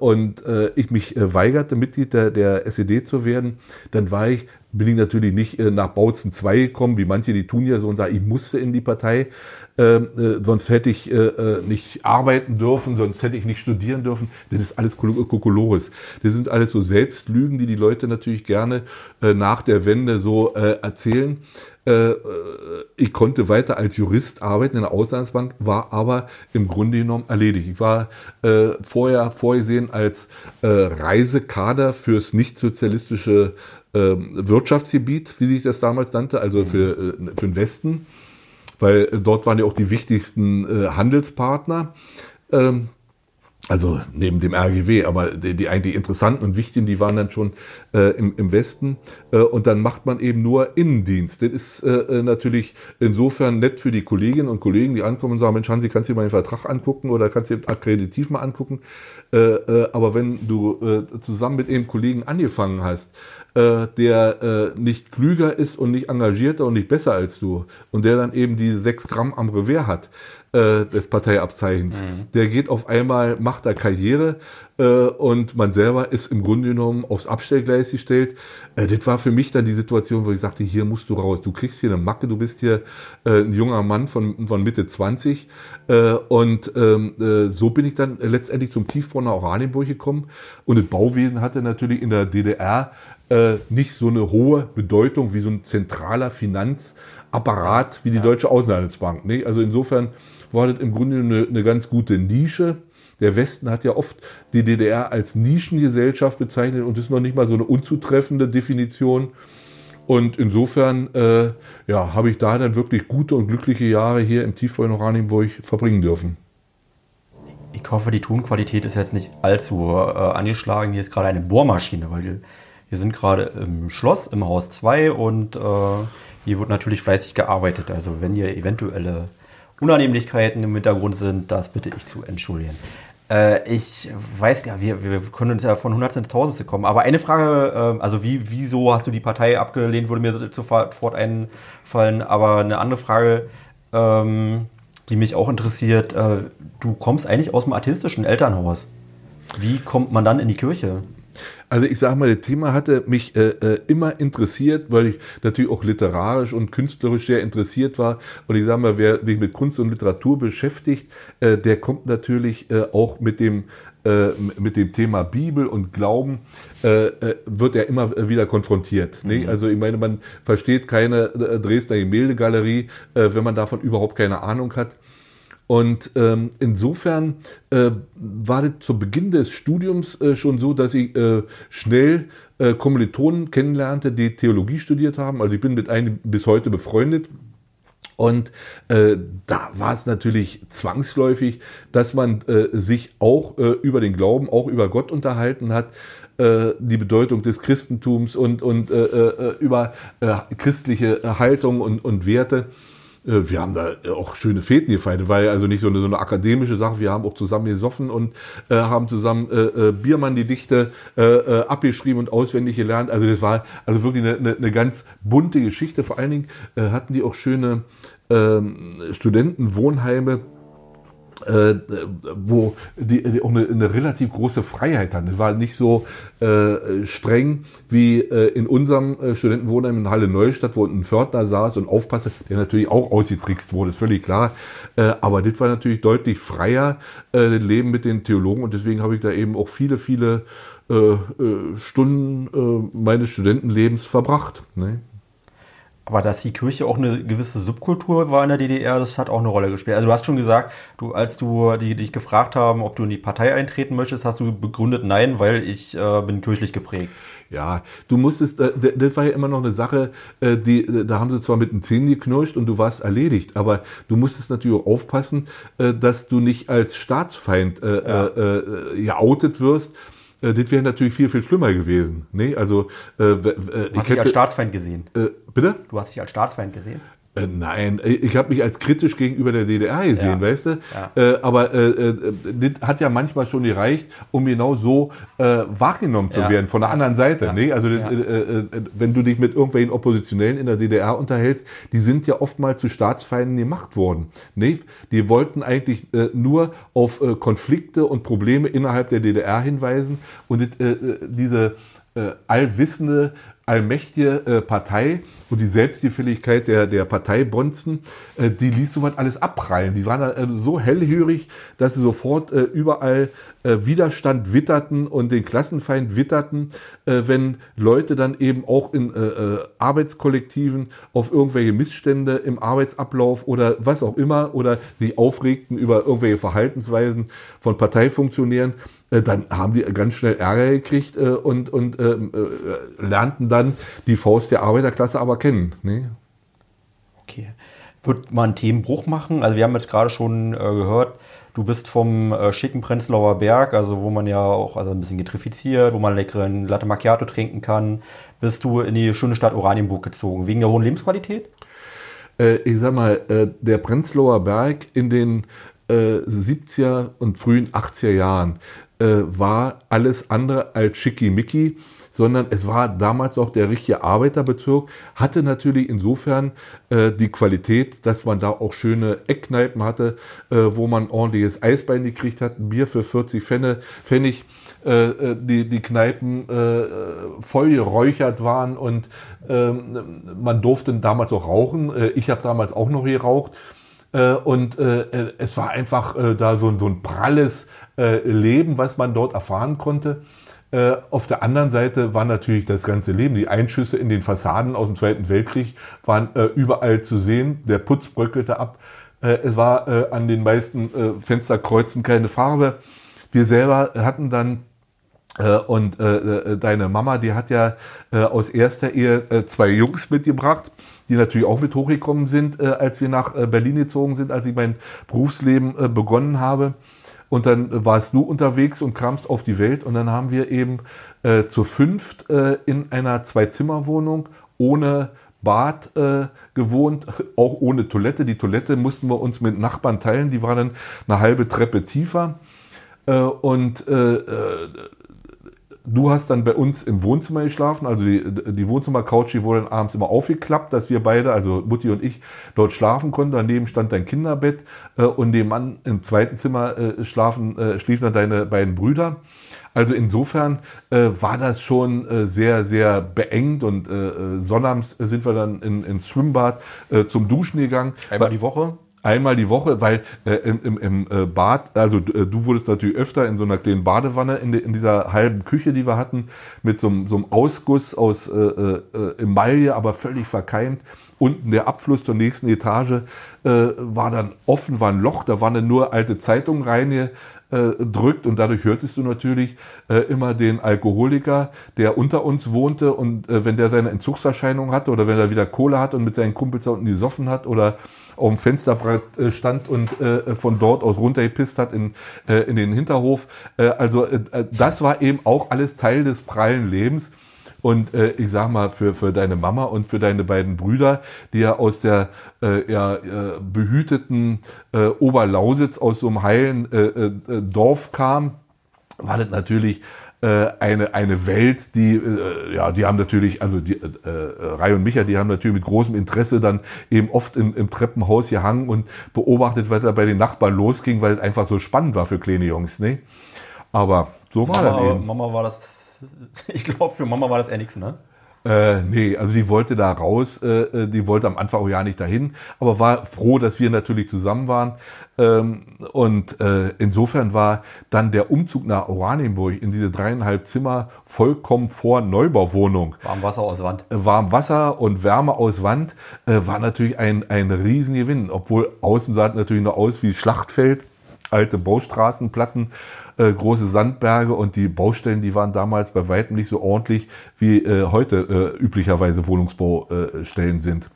und ich mich weigerte, Mitglied der, der SED zu werden, dann war ich bin ich natürlich nicht nach Bautzen 2 gekommen, wie manche, die tun ja so und sagen, ich musste in die Partei, äh, äh, sonst hätte ich äh, äh, nicht arbeiten dürfen, sonst hätte ich nicht studieren dürfen. Das ist alles Kokolores. Das sind alles so Selbstlügen, die die Leute natürlich gerne äh, nach der Wende so äh, erzählen. Äh, äh, ich konnte weiter als Jurist arbeiten in der Auslandsbank, war aber im Grunde genommen erledigt. Ich war vorher vorgesehen als Reisekader fürs nicht-sozialistische ähm, Wirtschaftsgebiet, wie sich das damals nannte, also für, für den Westen, weil dort waren ja auch die wichtigsten äh, Handelspartner. Ähm, also neben dem RGW, aber die, die eigentlich interessanten und wichtigen, die waren dann schon äh, im, im Westen. Äh, und dann macht man eben nur Innendienst. Das ist äh, äh natürlich insofern nett für die Kolleginnen und Kollegen, die ankommen und sagen, Mensch, Hansi, kannst du dir mal den Vertrag angucken oder kannst du dir akkreditiv mal angucken. Äh, äh, aber wenn du zusammen mit einem Kollegen angefangen hast, der nicht klüger ist und nicht engagierter und nicht besser als du und der dann eben die sechs Gramm am Revers hat, äh, des Parteiabzeichens. Mhm. Der geht auf einmal, macht da Karriere äh, und man selber ist im Grunde genommen aufs Abstellgleis gestellt. Äh, das war für mich dann die Situation, wo ich sagte, hier musst du raus. Du kriegst hier eine Macke, du bist hier äh, ein junger Mann von, von Mitte 20 äh, und ähm, äh, so bin ich dann letztendlich zum Tiefbronner Oranienburg gekommen und das Bauwesen hatte natürlich in der DDR nicht so eine hohe Bedeutung wie so ein zentraler Finanzapparat wie die Deutsche Außenhandelsbank. Ne? Also insofern war das im Grunde eine, eine ganz gute Nische. Der Westen hat ja oft die DDR als Nischengesellschaft bezeichnet und ist noch nicht mal so eine unzutreffende Definition. Und insofern äh, ja, habe ich da dann wirklich gute und glückliche Jahre hier im Tiefbau in Oranienburg verbringen dürfen. Ich hoffe, die Tonqualität ist jetzt nicht allzu äh, angeschlagen. Hier ist gerade eine Bohrmaschine, weil wir, sind gerade im Schloss, im Haus 2 und äh, hier wird natürlich fleißig gearbeitet. Also wenn ihr eventuelle Unannehmlichkeiten im Hintergrund sind, das bitte ich zu entschuldigen. Äh, ich weiß ja, wir, wir können uns ja von Hundertsten ins Tausendste kommen. Aber eine Frage, äh, also wie, wieso hast du die Partei abgelehnt, würde mir sofort einfallen. Aber eine andere Frage, ähm, die mich auch interessiert, äh, du kommst eigentlich aus dem atheistischen Elternhaus. Wie kommt man dann in die Kirche? Also ich sage mal, das Thema hatte mich äh, äh, immer interessiert, weil ich natürlich auch literarisch und künstlerisch sehr interessiert war. Und ich sage mal, wer sich mit Kunst und Literatur beschäftigt, äh, der kommt natürlich äh, auch mit dem äh, mit dem Thema Bibel und Glauben äh, wird er immer wieder konfrontiert. Mhm. Also ich meine, man versteht keine Dresdner Gemäldegalerie, wenn man davon überhaupt keine Ahnung hat. Und ähm, insofern äh, war das zu Beginn des Studiums äh, schon so, dass ich äh, schnell äh, Kommilitonen kennenlernte, die Theologie studiert haben. Also ich bin mit einem bis heute befreundet. Und äh, da war es natürlich zwangsläufig, dass man äh, sich auch äh, über den Glauben, auch über Gott unterhalten hat, äh, die Bedeutung des Christentums und, und äh, äh, über äh, christliche Haltung und, und Werte. Äh, wir haben da auch schöne Feten gefeiert. Ja also nicht so eine, so eine akademische Sache. Wir haben auch zusammen gesoffen und äh, haben zusammen äh, äh, Biermann die Dichte äh, äh, abgeschrieben und auswendig gelernt. Also das war also wirklich eine, eine, eine ganz bunte Geschichte. Vor allen Dingen äh, hatten die auch schöne äh, Studentenwohnheime äh, wo die, die auch eine, eine, relativ große Freiheit hatten. Es war nicht so äh, streng wie äh, in unserem äh, Studentenwohnheim in Halle Neustadt, wo ein Pförtner saß und aufpasste, der natürlich auch ausgetrickst wurde, ist völlig klar. Äh, aber das war natürlich deutlich freier, äh, Leben mit den Theologen und deswegen habe ich da eben auch viele, viele äh, äh Stunden äh, meines Studentenlebens verbracht. Ne? Aber dass die Kirche auch eine gewisse Subkultur war in der DDR, das hat auch eine Rolle gespielt. Also du hast schon gesagt, du, als du die, dich gefragt haben, ob du in die Partei eintreten möchtest, hast du begründet, nein, weil ich äh, bin kirchlich geprägt. Ja, du musstest, äh, das war ja immer noch eine Sache, äh, die, da haben sie zwar mit den Zähnen geknirscht und du warst erledigt, aber du musstest natürlich auch aufpassen, äh, dass du nicht als Staatsfeind äh, ja. äh, äh geoutet wirst äh, das wäre natürlich viel, viel schlimmer gewesen. Nee, also, äh, äh, du hast dich hätte, als Staatsfeind gesehen. Äh, bitte? Du hast dich als Staatsfeind gesehen. Äh, nein, ich habe mich als kritisch gegenüber der DDR gesehen, ja. weißt du? Ja. Äh, aber äh, äh, das hat ja manchmal schon gereicht, um genau so äh, wahrgenommen zu ja. werden von der anderen Seite. Ne? Also äh, äh, wenn du dich mit irgendwelchen Oppositionellen in der DDR unterhältst, die sind ja oftmals zu Staatsfeinden gemacht worden. Ne? Die wollten eigentlich äh, nur auf äh, Konflikte und Probleme innerhalb der DDR hinweisen und äh, diese äh, allwissende allmächtige äh, Partei und die Selbstgefälligkeit der, der Parteibonzen, äh, die ließ sowas alles abprallen. Die waren äh, so hellhörig, dass sie sofort äh, überall äh, Widerstand witterten und den Klassenfeind witterten, äh, wenn Leute dann eben auch in äh, Arbeitskollektiven auf irgendwelche Missstände im Arbeitsablauf oder was auch immer oder sich aufregten über irgendwelche Verhaltensweisen von Parteifunktionären, dann haben die ganz schnell Ärger gekriegt und, und äh, lernten dann die Faust der Arbeiterklasse aber kennen. Ne? Okay. Wird man einen Themenbruch machen? Also wir haben jetzt gerade schon gehört, du bist vom schicken Prenzlauer Berg, also wo man ja auch also ein bisschen getrifiziert, wo man leckeren Latte Macchiato trinken kann, bist du in die schöne Stadt Oranienburg gezogen, wegen der hohen Lebensqualität? ich sag mal, der Prenzlauer Berg in den 70er und frühen 80er Jahren äh, war alles andere als schickimicki, sondern es war damals auch der richtige Arbeiterbezirk, hatte natürlich insofern äh, die Qualität, dass man da auch schöne Eckkneipen hatte, äh, wo man ordentliches Eisbein gekriegt hat, ein Bier für 40 Pfenne, Pfennig, äh, äh, die, die Kneipen äh, voll geräuchert waren und ähm, man durfte damals auch rauchen. Äh, ich habe damals auch noch geraucht. Äh, und es war einfach da so, so ein pralles Leben, was man dort erfahren konnte. Äh, auf der anderen Seite war natürlich das ganze Leben. Die Einschüsse in den Fassaden aus dem Zweiten Weltkrieg waren äh, überall zu sehen. Der Putz bröckelte ab. Äh, es war äh, an den meisten äh, Fensterkreuzen keine Farbe. Wir selber hatten dann und deine Mama, die hat ja aus erster Ehe zwei Jungs mitgebracht, die natürlich auch mit hochgekommen sind, äh, als wir nach äh, Berlin gezogen sind, als ich mein Berufsleben äh, begonnen habe. Und dann warst du unterwegs und kamst auf die Welt und dann haben wir eben äh, zu fünft äh, in einer Zwei-Zimmer-Wohnung ohne Bad äh, gewohnt, auch ohne Toilette. Die Toilette mussten wir uns mit Nachbarn teilen, die war dann eine halbe Treppe tiefer. Äh, und äh, äh Du hast dann bei uns im Wohnzimmer geschlafen, also die, die Wohnzimmercouch, die wurde dann abends immer aufgeklappt, dass wir beide, also Mutti und ich, dort schlafen konnten. Daneben stand dein Kinderbett äh, und dem Mann im zweiten Zimmer äh, schlafen, äh, schliefen dann deine beiden Brüder. Also insofern äh, war das schon äh, sehr, sehr beengt und äh, äh sonnabends sind wir dann in, ins Schwimmbad äh, zum Duschen gegangen. Einmal die Woche? Einmal die Woche, weil äh, im, im, im äh, Bad, also äh, du wurdest natürlich öfter in so einer kleinen Badewanne in, de, in dieser halben Küche, die wir hatten, mit so, so einem Ausguss aus äh, äh, Emaille, aber völlig verkeimt. Unten der Abfluss zur nächsten Etage äh, war dann offen, war ein Loch, da waren dann nur alte Zeitungen reingedrückt und dadurch hörtest du natürlich äh, immer den Alkoholiker, der unter uns wohnte. Und äh, wenn der seine Entzugserscheinung hatte oder wenn er wieder Kohle hat und mit seinen Kumpels da unten gesoffen hat oder auf dem Fensterbrett äh, stand und äh, von dort aus runtergepisst hat in, äh, in den Hinterhof. Also das war eben auch alles Teil des prallen Lebens. Und äh, ich sag mal, für, für deine Mama und für deine beiden Brüder, die ja aus der äh, ja, behüteten äh, Oberlausitz, aus so einem heilen äh, äh, Dorf kamen, war das natürlich eine, eine Welt, die, äh, ja, die haben natürlich, also die, äh, äh, Rai und Micha, die haben natürlich mit großem Interesse dann eben oft im, im Treppenhaus gehangen und beobachtet, was da bei den Nachbarn losging, weil es einfach so spannend war für kleine Jungs, ne? Aber so war Mama, das eben. Mama war das, ich glaube, für Mama war das eher nichts, ne? Äh, nee, also die wollte da raus, äh, äh, die wollte am Anfang auch ja nicht dahin, aber war froh, dass wir natürlich zusammen waren. Ähm, und äh, insofern war dann der Umzug nach Oranienburg in diese dreieinhalb Zimmer vollkommen vor Neubauwohnung. Warm Wasser aus Wand. Äh, Warm Wasser und Wärme aus Wand äh, war natürlich ein, ein Riesengewinn, obwohl außen sah es natürlich noch aus wie Schlachtfeld alte Baustraßenplatten, äh, große Sandberge und die Baustellen, die waren damals bei weitem nicht so ordentlich, wie äh, heute äh, üblicherweise Wohnungsbaustellen sind.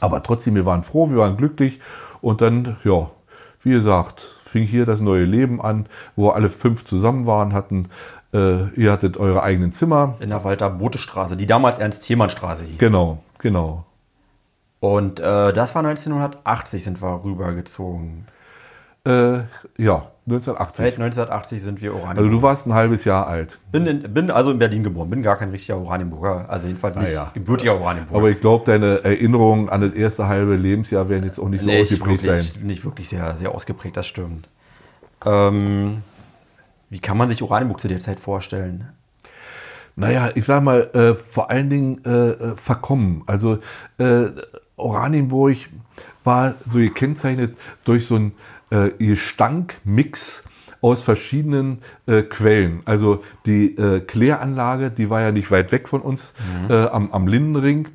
Aber trotzdem, wir waren froh, wir waren glücklich und dann, ja, wie gesagt, fing hier das neue Leben an, wo alle fünf zusammen waren, hatten, äh, ihr hattet eure eigenen Zimmer. In der Walter-Bote-Straße, die damals Ernst-Thiemann-Straße hieß. Genau, genau. Und äh, das war 1980, sind wir rübergezogen. Äh, ja, 1980. Seit 1980 sind wir Oranienburg. Also du warst ein halbes Jahr alt. bin, in, bin also in Berlin geboren, bin gar kein richtiger Oranienburger, also jedenfalls nicht ja. gebürtiger Oranienburger. Aber ich glaube, deine Erinnerungen an das erste halbe Lebensjahr werden jetzt auch nicht so Nee, ausgeprägt wirklich, sein. Nicht wirklich sehr, sehr ausgeprägt, das stimmt. Ähm, wie kann man sich Oranienburg zu der Zeit vorstellen? Naja, ich sag mal, äh, vor allen Dingen äh, äh, verkommen. Also äh, Oranienburg war so gekennzeichnet durch so einen äh, Gestankmix aus verschiedenen äh, Quellen. Also die äh, Kläranlage, die war ja nicht weit weg von uns, äh, am, am Lindenring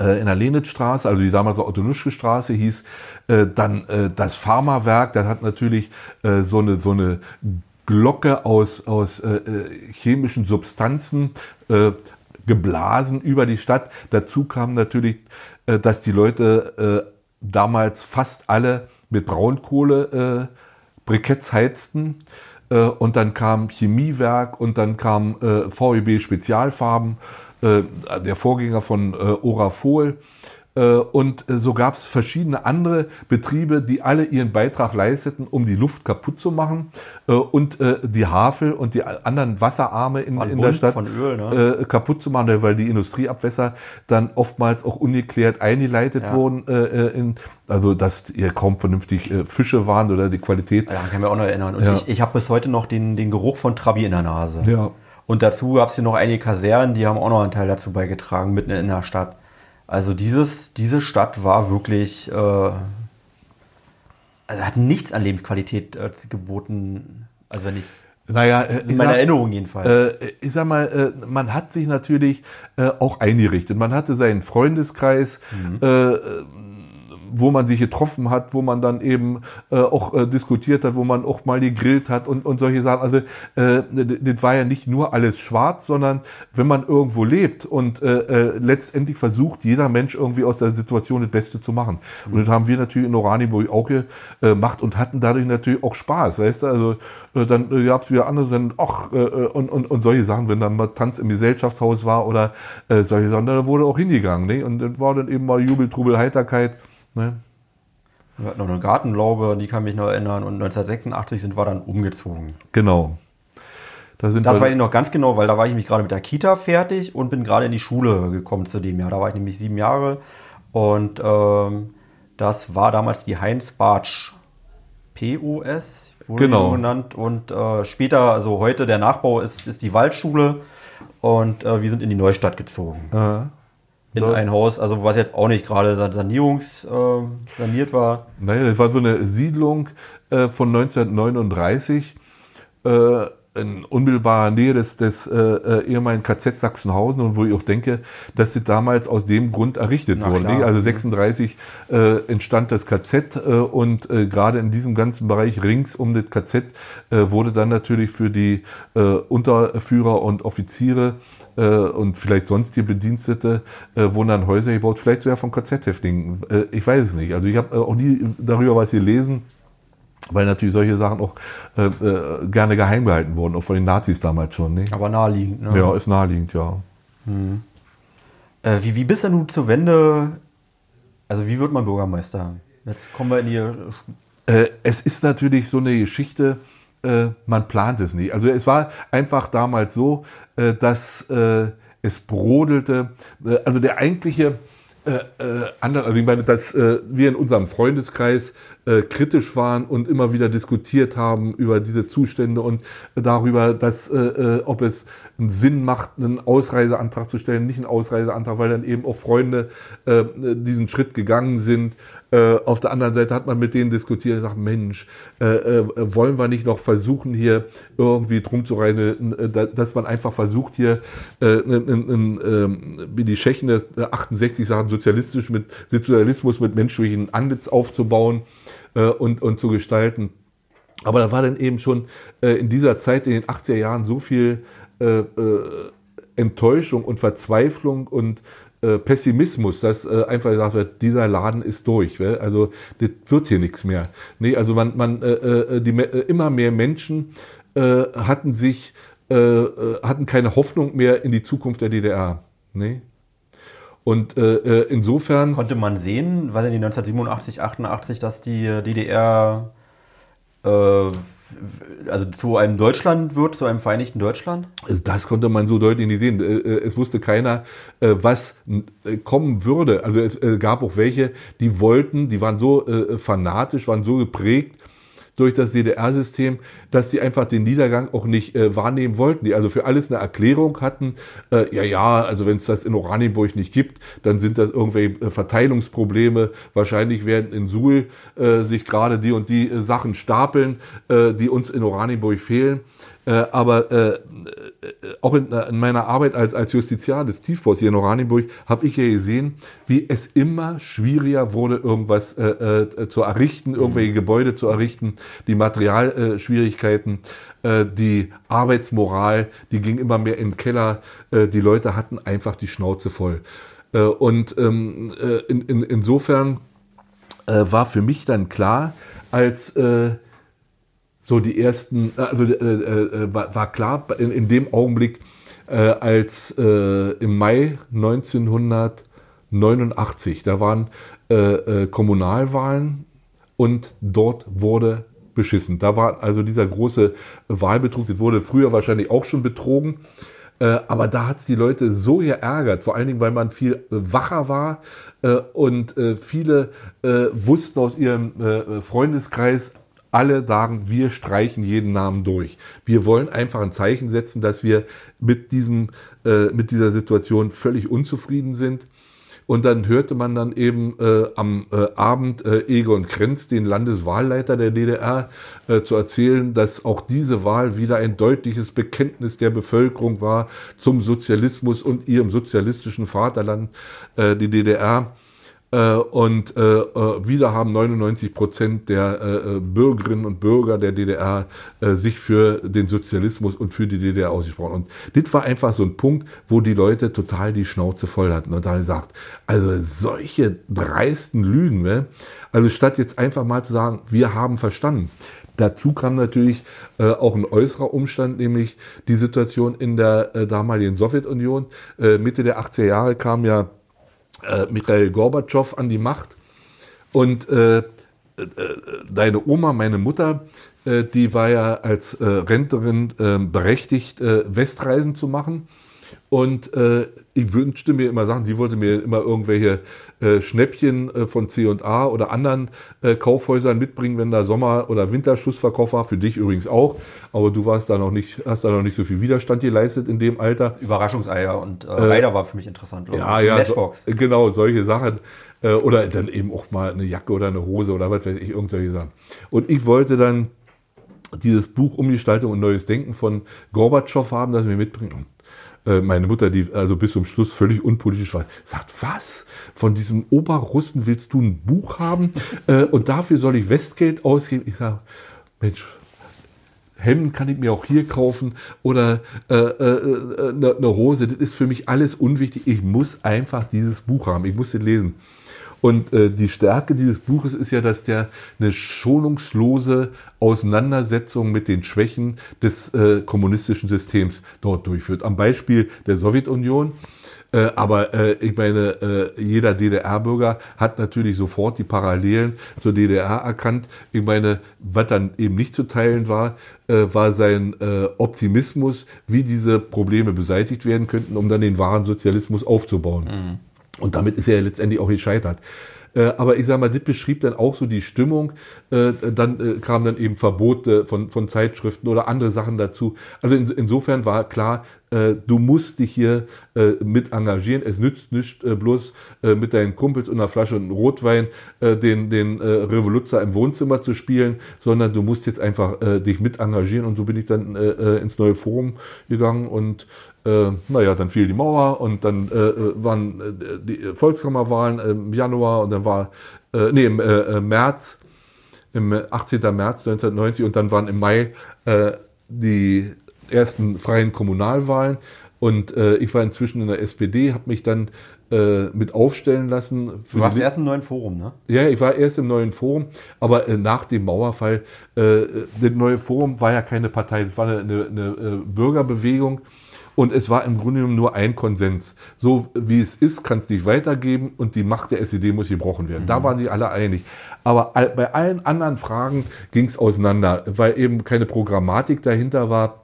äh, in der Lenitzstraße, also die damals Otto-Nuschke Straße hieß, äh, dann äh, das Pharmawerk, das hat natürlich so eine so eine Glocke aus aus chemischen Substanzen geblasen über die Stadt. Dazu kam natürlich, dass die Leute damals fast alle mit Braunkohle äh, Briketts heizten. Äh, und dann kam Chemiewerk und dann kam äh, VEB Spezialfarben, äh, der Vorgänger von äh, Orafol. Äh, Und äh, so gab es verschiedene andere Betriebe, die alle ihren Beitrag leisteten, um die Luft kaputt zu machen. Äh, Und äh, die Havel und die anderen Wasserarme in, in der Stadt Öl, ne? äh, kaputt zu machen, weil die Industrieabwässer dann oftmals auch ungeklärt eingeleitet Ja. wurden. Äh, äh, in, also dass hier kaum vernünftig äh, Fische waren oder die Qualität. Ja, kann mir auch noch erinnern. Und Ja. ich, ich habe bis heute noch den, den Geruch von Trabi in der Nase. Ja. Und dazu gab es hier noch einige Kasernen, die haben auch noch einen Teil dazu beigetragen, mitten in der Stadt. Also dieses, diese Stadt war wirklich, äh, also hat nichts an Lebensqualität äh, geboten. Also wenn ich, Naja, äh, in meiner Erinnerung jedenfalls. Äh, ich sag mal, äh, man hat sich natürlich äh, auch eingerichtet. Man hatte seinen Freundeskreis, äh, wo man sich getroffen hat, wo man dann eben äh, auch äh, diskutiert hat, wo man auch mal gegrillt hat und, und solche Sachen. Also äh, das war ja nicht nur alles schwarz, sondern wenn man irgendwo lebt und äh, äh, letztendlich versucht jeder Mensch irgendwie aus der Situation das Beste zu machen. Und das haben wir natürlich in Oranienburg auch gemacht und hatten dadurch natürlich auch Spaß, weißt du? Also äh, dann äh, gab es wieder andere, dann ach äh, äh, und, und, und solche Sachen, wenn dann mal Tanz im Gesellschaftshaus war oder äh, solche Sachen, da wurde auch hingegangen, ne? Und dann war dann eben mal Jubel, Trubel, Heiterkeit. Ne? Wir hatten noch eine Gartenlaube, die kann mich noch erinnern. Und 1986 sind wir dann umgezogen. Genau. Da sind Das weiß ich noch ganz genau, weil da war ich nämlich gerade mit der Kita fertig und bin gerade in die Schule gekommen zu dem Jahr. Da war ich nämlich sieben Jahre und ähm, das war damals die Heinz Bartsch POS, wurde Genau. genannt. Und äh, später, also heute der Nachbau ist, ist die Waldschule und äh, wir sind in die Neustadt gezogen. äh, In Da- ein Haus, also was jetzt auch nicht gerade sanierungs äh, saniert war. Naja, das war so eine Siedlung äh, von 1939. Äh, in unmittelbarer Nähe des, des äh, äh ehemaligen KZ Sachsenhausen und wo ich auch denke, dass sie damals aus dem Grund errichtet wurden. Also 36 mhm. äh, entstand das KZ äh, und äh, gerade in diesem ganzen Bereich rings um das KZ äh, wurde dann natürlich für die äh, Unterführer und Offiziere äh, und vielleicht sonstige Bedienstete äh, wurden dann Häuser gebaut, vielleicht sogar von KZ-Häftlingen. Äh, ich weiß es nicht. Also ich habe äh, auch nie darüber was gelesen weil natürlich solche Sachen auch äh, äh, gerne geheim gehalten wurden, auch von den Nazis damals schon. Ne? Aber naheliegend, ne? Ja, ist naheliegend, ja. Hm. Äh, wie, wie bist du zur Wende, also wie wird man Bürgermeister? Jetzt kommen wir in die... Äh, es ist natürlich so eine Geschichte, äh, man plant es nicht. Also es war einfach damals so, äh, dass es brodelte. also der eigentliche äh, äh, andere, also ich meine, dass äh, wir in unserem Freundeskreis äh, kritisch waren und immer wieder diskutiert haben über diese Zustände und darüber, dass äh, äh, ob es einen Sinn macht, einen Ausreiseantrag zu stellen, nicht einen Ausreiseantrag, weil dann eben auch Freunde äh, diesen Schritt gegangen sind. Äh, auf der anderen Seite hat man mit denen diskutiert, gesagt, Mensch, äh, äh, wollen wir nicht noch versuchen, hier irgendwie drum zu reisen, äh, dass man einfach versucht, hier, äh, ähm, wie die Tschechen 68 sagen, sozialistisch mit Sozialismus mit menschlichen Anlitz aufzubauen äh, und, und zu gestalten. Aber da war dann eben schon äh, in dieser Zeit, in den 80er Jahren, so viel äh, äh, Enttäuschung und Verzweiflung und äh, Pessimismus, dass äh, einfach gesagt wird, dieser Laden ist durch. Also das wird hier nichts mehr. Nee, also man, man die, immer mehr Menschen hatten sich, hatten keine Hoffnung mehr in die Zukunft der DDR. Nee? Und äh, äh, insofern. Konnte man sehen, weil in die 1987, 88, dass die DDR äh, also zu einem Deutschland wird, zu einem vereinigten Deutschland? Also das konnte man so deutlich nicht sehen. Äh, äh, es wusste keiner, was kommen würde. Also es gab auch welche, die wollten, die waren so fanatisch, waren so geprägt durch das DDR-System, dass sie einfach den Niedergang auch nicht äh, wahrnehmen wollten. Die also für alles eine Erklärung hatten, äh, ja, ja, also wenn es das in Oranienburg nicht gibt, dann sind das irgendwelche äh, Verteilungsprobleme. Wahrscheinlich werden in Suhl äh, sich gerade die und die äh, Sachen stapeln, äh, die uns in Oranienburg fehlen. Äh, aber äh, äh, auch in, in, meiner Arbeit als, als Justiziar des Tiefbaus hier in Oranienburg habe ich ja gesehen, wie es immer schwieriger wurde, irgendwas äh, äh, zu errichten, irgendwelche Gebäude zu errichten, die Materialschwierigkeiten, äh, die Arbeitsmoral, die ging immer mehr in den Keller. die Leute hatten einfach die Schnauze voll. und ähm, in, in, insofern war für mich dann klar, als so die ersten, äh, also äh, äh, war, war, klar in, in dem Augenblick, äh, als äh, im Mai 1989, da waren äh, Kommunalwahlen und dort wurde beschissen. Da war also dieser große Wahlbetrug, das wurde früher wahrscheinlich auch schon betrogen. Aber da hat es die Leute so geärgert, vor allen Dingen, weil man viel wacher war und viele wussten aus ihrem Freundeskreis, alle sagen, wir streichen jeden Namen durch. Wir wollen einfach ein Zeichen setzen, dass wir mit diesem, äh, mit dieser Situation völlig unzufrieden sind. Und dann hörte man dann eben äh, am äh, Abend äh, Egon Krenz, den Landeswahlleiter der DDR, äh, zu erzählen, dass auch diese Wahl wieder ein deutliches Bekenntnis der Bevölkerung war zum Sozialismus und ihrem sozialistischen Vaterland, äh, die DDR. Äh, und äh, äh wieder haben 99 Prozent der äh, äh, Bürgerinnen und Bürger der DDR äh, sich für den Sozialismus und für die DDR ausgesprochen. Und das war einfach so ein Punkt, wo die Leute total die Schnauze voll hatten und da gesagt, also solche dreisten Lügen, ne? also statt jetzt einfach mal zu sagen, wir haben verstanden. Dazu kam natürlich äh, auch ein äußerer Umstand, nämlich die Situation in der äh, damaligen Sowjetunion. Äh, Mitte der 80er Jahre kam ja äh, Michael Gorbatschow an die Macht. Und äh, äh, deine Oma, meine Mutter, äh, die war ja als äh, Rentnerin äh, berechtigt, Westreisen zu machen. Und ich wünschte mir immer Sachen, sie wollte mir immer irgendwelche äh, Schnäppchen äh, von C&A oder anderen äh, Kaufhäusern mitbringen, wenn da Sommer- oder Winterschlussverkauf war. Für dich übrigens auch. Aber du warst da noch nicht, hast da noch nicht so viel Widerstand geleistet in dem Alter. Überraschungseier und äh, Rider war für mich interessant. Ja, ja. Matchbox. So, genau, solche Sachen. Äh, oder dann eben auch mal eine Jacke oder eine Hose oder was weiß ich, irgendwelche Sachen. Und ich wollte dann dieses Buch Umgestaltung und neues Denken von Gorbatschow haben, das wir mitbringen. Äh, meine Mutter, die also bis zum Schluss völlig unpolitisch war, sagt, was? Von diesem Oberrussen willst du ein Buch haben? Äh, und dafür soll ich Westgeld ausgeben? Ich sage, Mensch, Hemden kann ich mir auch hier kaufen oder äh, äh, eine, eine Hose. Das ist für mich alles unwichtig. Ich muss einfach dieses Buch haben. Ich muss es lesen. Und äh, die Stärke dieses Buches ist ja, dass der eine schonungslose Auseinandersetzung mit den Schwächen des äh, kommunistischen Systems dort durchführt. Am Beispiel der Sowjetunion. Äh, aber äh, ich meine, äh, jeder DDR-Bürger hat natürlich sofort die Parallelen zur DDR erkannt. Ich meine, was dann eben nicht zu teilen war, äh, war sein äh, Optimismus, wie diese Probleme beseitigt werden könnten, um dann den wahren Sozialismus aufzubauen. Mhm. Und damit ist er letztendlich auch gescheitert. Äh, aber ich sage mal, das beschrieb dann auch so die Stimmung. Äh, dann äh, kamen dann eben Verbote von, von Zeitschriften oder andere Sachen dazu. Also in, insofern war klar, äh, du musst dich hier äh, mit engagieren. Es nützt nicht äh, bloß äh, mit deinen Kumpels und einer Flasche Rotwein äh, den, den äh, Revoluzzer im Wohnzimmer zu spielen, sondern du musst jetzt einfach äh, dich mit engagieren. Und so bin ich dann äh, äh ins neue Forum gegangen und äh, naja, dann fiel die Mauer und dann äh, waren äh, die Volkskammerwahlen im Januar und dann war, äh, nee, im äh, März, im 18. März 1990 und dann waren im Mai äh, die ersten freien Kommunalwahlen und äh, ich war inzwischen in der SPD, habe mich dann äh, mit aufstellen lassen. du warst erst im neuen Forum, ne? Ja, ich war erst im neuen Forum, aber äh, nach dem Mauerfall, äh, das neue Forum war ja keine Partei, das war eine, eine, eine äh, Bürgerbewegung und es war im Grunde genommen nur ein Konsens. So wie es ist, kann es nicht weitergeben und die Macht der SED muss gebrochen werden. Mhm. Da waren sich alle einig. Aber bei allen anderen Fragen ging es auseinander, weil eben keine Programmatik dahinter war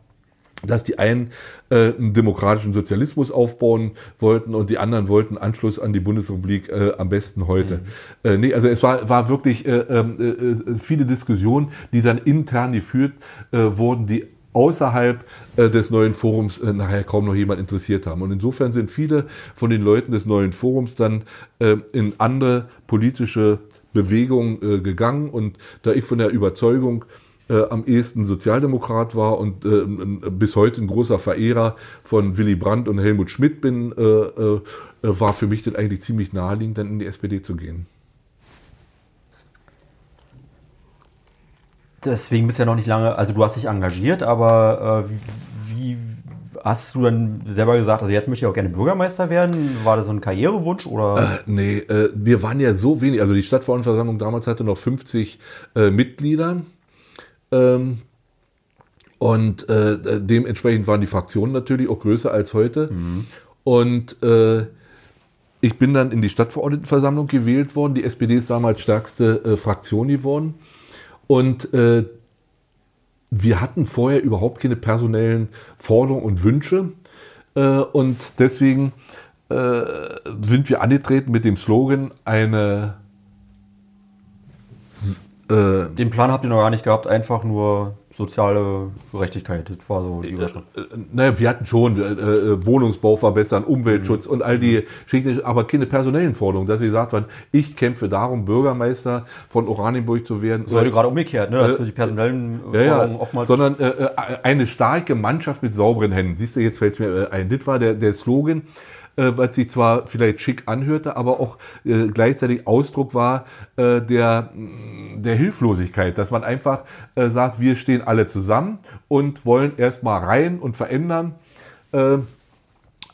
dass die einen äh, einen demokratischen Sozialismus aufbauen wollten und die anderen wollten Anschluss an die Bundesrepublik äh, am besten heute. Mhm. Äh, nee, also es war, war wirklich äh, ähm, äh, äh, viele Diskussionen, die dann intern geführt äh, wurden, die außerhalb äh, des neuen Forums äh, nachher kaum noch jemand interessiert haben. Und insofern sind viele von den Leuten des neuen Forums dann äh, in andere politische Bewegungen äh, gegangen. Und da ich von der Überzeugung äh, am ehesten Sozialdemokrat war und äh, bis heute ein großer Verehrer von Willy Brandt und Helmut Schmidt bin, war für mich das eigentlich ziemlich naheliegend, dann in die SPD zu gehen. Deswegen bist du ja noch nicht lange, also du hast dich engagiert, aber äh, wie, hast du dann selber gesagt, also jetzt möchte ich auch gerne Bürgermeister werden? War das so ein Karrierewunsch oder? Äh, nee, äh, wir waren ja so wenig, also die Stadtverordnetenversammlung damals hatte noch 50 äh, Mitglieder. Ähm, und äh, dementsprechend waren die Fraktionen natürlich auch größer als heute. Mhm. Und äh, ich bin dann in die Stadtverordnetenversammlung gewählt worden. Die SPD ist damals stärkste äh, Fraktion geworden. Und äh, wir hatten vorher überhaupt keine personellen Forderungen und Wünsche. Äh, und deswegen äh, sind wir angetreten mit dem Slogan eine äh, Den Plan habt ihr noch gar nicht gehabt, einfach nur soziale Gerechtigkeit. Das war so die Überschrift. Äh, äh, naja, wir hatten schon äh, äh, Wohnungsbau verbessern, Umweltschutz mhm. und all die Geschichten, aber keine personellen Forderungen, dass sie gesagt haben, ich kämpfe darum, Bürgermeister von Oranienburg zu werden. So heute gerade umgekehrt, ne? dass äh, die personellen Forderungen ja, oftmals... Sondern äh, eine starke Mannschaft mit sauberen Händen. Siehst du, jetzt fällt es mir ein. Das war der, der Slogan äh, was sich zwar vielleicht schick anhörte, aber auch äh, gleichzeitig Ausdruck war äh, der, der Hilflosigkeit, dass man einfach äh, sagt, wir stehen alle zusammen und wollen erstmal rein und verändern. Äh,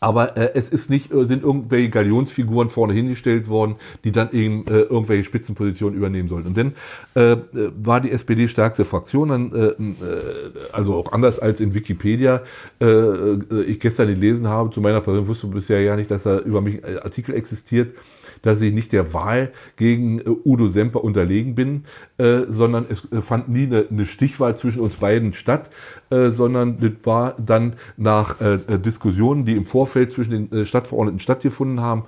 aber äh, es ist nicht, äh, sind irgendwelche Galionsfiguren vorne hingestellt worden, die dann eben äh, irgendwelche Spitzenpositionen übernehmen sollten. Und dann äh, war die SPD stärkste Fraktion, dann, äh, äh, also auch anders als in Wikipedia, äh, äh, ich gestern gelesen habe, zu meiner Person wusste bisher ja nicht, dass da über mich Artikel existiert, dass ich nicht der Wahl gegen äh, Udo Semper unterlegen bin, äh, sondern es äh, fand nie eine, eine, Stichwahl zwischen uns beiden statt, sondern das war dann nach Diskussionen, die im Vorfeld zwischen den Stadtverordneten stattgefunden haben,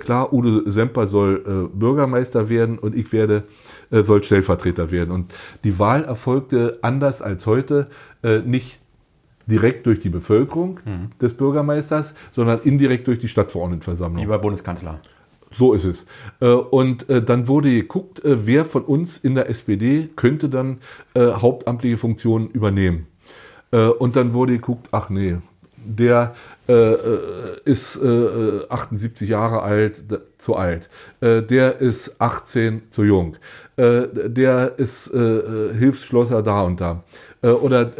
klar, Udo Semper soll Bürgermeister werden und ich werde soll Stellvertreter werden. Und die Wahl erfolgte anders als heute, nicht direkt durch die Bevölkerung mhm. des Bürgermeisters, sondern indirekt durch die Stadtverordnetenversammlung. Wie bei Bundeskanzler. So ist es. Äh, und äh, dann wurde geguckt, äh, wer von uns in der SPD könnte dann hauptamtliche Funktionen übernehmen. Und dann wurde geguckt, ach nee, der ist 78 Jahre alt, zu alt. der ist 18, zu jung. der ist Hilfsschlosser da und da. oder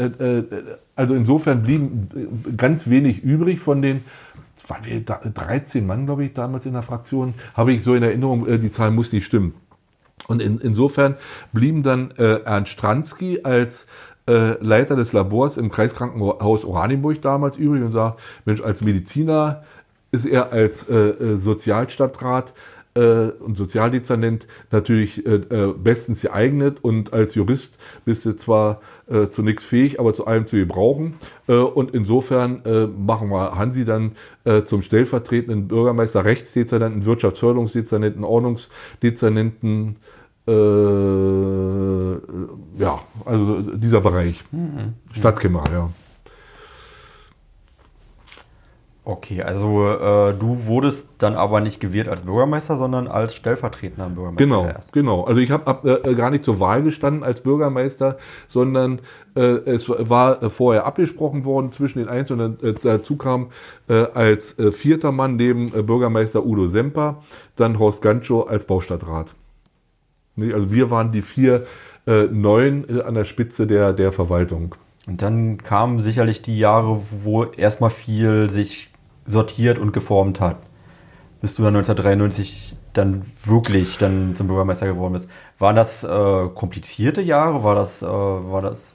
also insofern blieben ganz wenig übrig von den waren wir 13 Mann, glaube ich, damals in der Fraktion, habe ich so in Erinnerung, äh, die Zahl muss nicht stimmen. Und in, insofern blieben dann äh, Ernst Stransky als äh, Leiter des Labors im Kreiskrankenhaus Oranienburg damals übrig und sagt, Mensch, als Mediziner ist er als äh, äh Sozialstadtrat äh, und Sozialdezernent natürlich äh, äh, bestens geeignet und als Jurist bist du zwar äh, zu nichts fähig, aber zu allem zu gebrauchen. Äh, und insofern äh, machen wir Hansi dann äh, zum stellvertretenden Bürgermeister, Rechtsdezernenten, Wirtschaftsförderungsdezernenten, Ordnungsdezernenten, äh, ja, also dieser Bereich. Mhm. Stadtkämmerer, ja. Okay, also äh, du wurdest dann aber nicht gewählt als Bürgermeister, sondern als stellvertretender Bürgermeister. Genau, erst. genau. Also ich habe hab, äh, gar nicht zur Wahl gestanden als Bürgermeister, sondern äh, es war vorher abgesprochen worden zwischen den Einzelnen. Äh, dazu kam äh, als äh, vierter Mann neben äh, Bürgermeister Udo Semper dann Horst Gantschow als Baustadtrat. Nee, also wir waren die vier äh, Neuen äh, an der Spitze der, der Verwaltung. Und dann kamen sicherlich die Jahre, wo erstmal viel sich sortiert und geformt hat. Bis du dann 1993 dann wirklich dann zum Bürgermeister geworden bist. Waren das äh, komplizierte Jahre? War das, äh, war das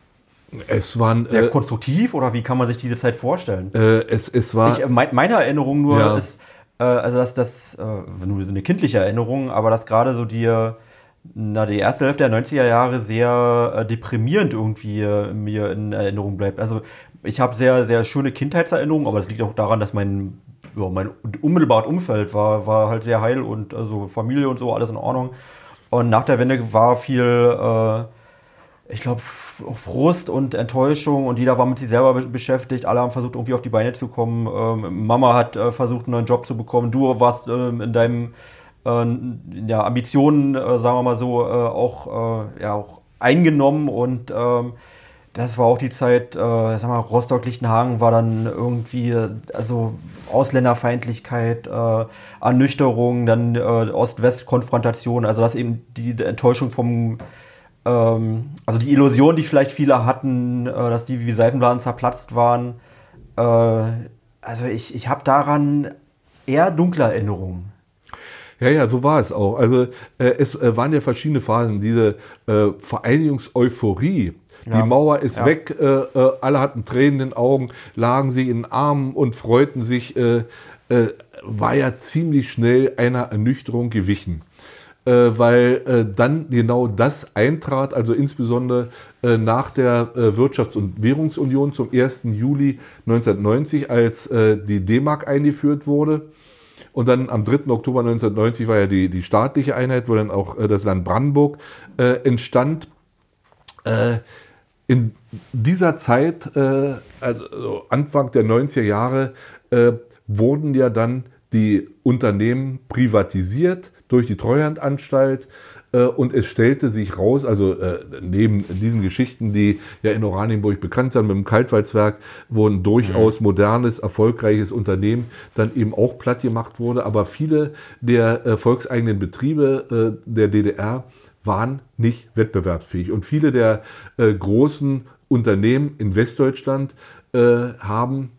es waren, sehr äh, konstruktiv oder wie kann man sich diese Zeit vorstellen? Äh, es, es war. Ich, äh, mein, meine Erinnerung nur ja. ist, äh, also dass das, nur so eine kindliche Erinnerung, aber dass gerade so die, na, die erste Hälfte der 90er Jahre sehr deprimierend irgendwie mir in Erinnerung bleibt. Also ich habe sehr, sehr schöne Kindheitserinnerungen, aber das liegt auch daran, dass mein, ja, mein unmittelbares Umfeld war, war halt sehr heil und also Familie und so, alles in Ordnung. Und nach der Wende war viel, äh, ich glaube, Frust und Enttäuschung und jeder war mit sich selber beschäftigt. Alle haben versucht, irgendwie auf die Beine zu kommen. Ähm, Mama hat äh, versucht, einen neuen Job zu bekommen. Du warst äh, in deinem ja, Ambitionen, äh, sagen wir mal so, äh, auch, äh, ja, auch eingenommen und ähm, das war auch die Zeit, äh, sag mal, Rostock-Lichtenhagen war dann irgendwie, also Ausländerfeindlichkeit, äh, Ernüchterung, dann äh, Ost-West-Konfrontation, also das eben die, Enttäuschung vom, ähm, also die Illusion, die vielleicht viele hatten, äh, dass die wie Seifenblasen zerplatzt waren. Äh, also ich, ich habe daran eher dunkle Erinnerungen. Ja, ja, so war es auch. Also äh, es äh, waren ja verschiedene Phasen. Diese äh, Vereinigungseuphorie, ja. Die Mauer ist ja. weg, äh, äh, alle hatten Tränen in den Augen, lagen sie in den Armen und freuten sich, äh, äh, war ja ziemlich schnell einer Ernüchterung gewichen. Äh, weil äh, dann genau das eintrat, also insbesondere nach der Wirtschafts- und Währungsunion zum 1. Juli 1990, als die D-Mark eingeführt wurde. Und dann am 3. Oktober 1990 war ja die, die staatliche Einheit, wo dann auch das Land Brandenburg entstand. In dieser Zeit, äh, also Anfang der 90er Jahre, äh, wurden ja dann die Unternehmen privatisiert durch die Treuhandanstalt äh, und es stellte sich raus, also äh, neben diesen Geschichten, die ja in Oranienburg bekannt sind, mit dem Kaltwalzwerk, wo ein durchaus mhm. modernes, erfolgreiches Unternehmen dann eben auch platt gemacht wurde, aber viele der äh, volkseigenen Betriebe der DDR waren nicht wettbewerbsfähig. Und viele der äh, großen Unternehmen in Westdeutschland äh, haben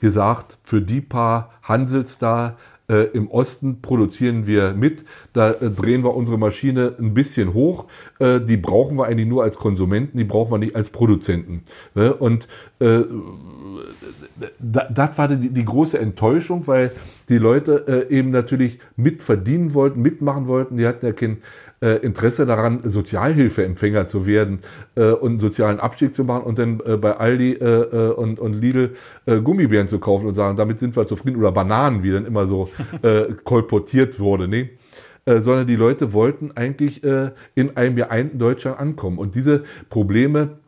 gesagt, für die paar Hansels da äh, im Osten produzieren wir mit, da äh, drehen wir unsere Maschine ein bisschen hoch, äh, die brauchen wir eigentlich nur als Konsumenten, die brauchen wir nicht als Produzenten. und äh, das war die, die, große Enttäuschung, weil die Leute äh, eben natürlich mitverdienen wollten, mitmachen wollten. Die hatten ja kein äh, Interesse daran, Sozialhilfeempfänger zu werden äh, und einen sozialen Abstieg zu machen und dann äh, bei Aldi äh, äh, und, und Lidl Gummibären zu kaufen und sagen, damit sind wir zufrieden. Oder Bananen, wie dann immer so kolportiert wurde. Nee? Äh, sondern die Leute wollten eigentlich äh, in einem geeinten Deutschland ankommen. Und diese Probleme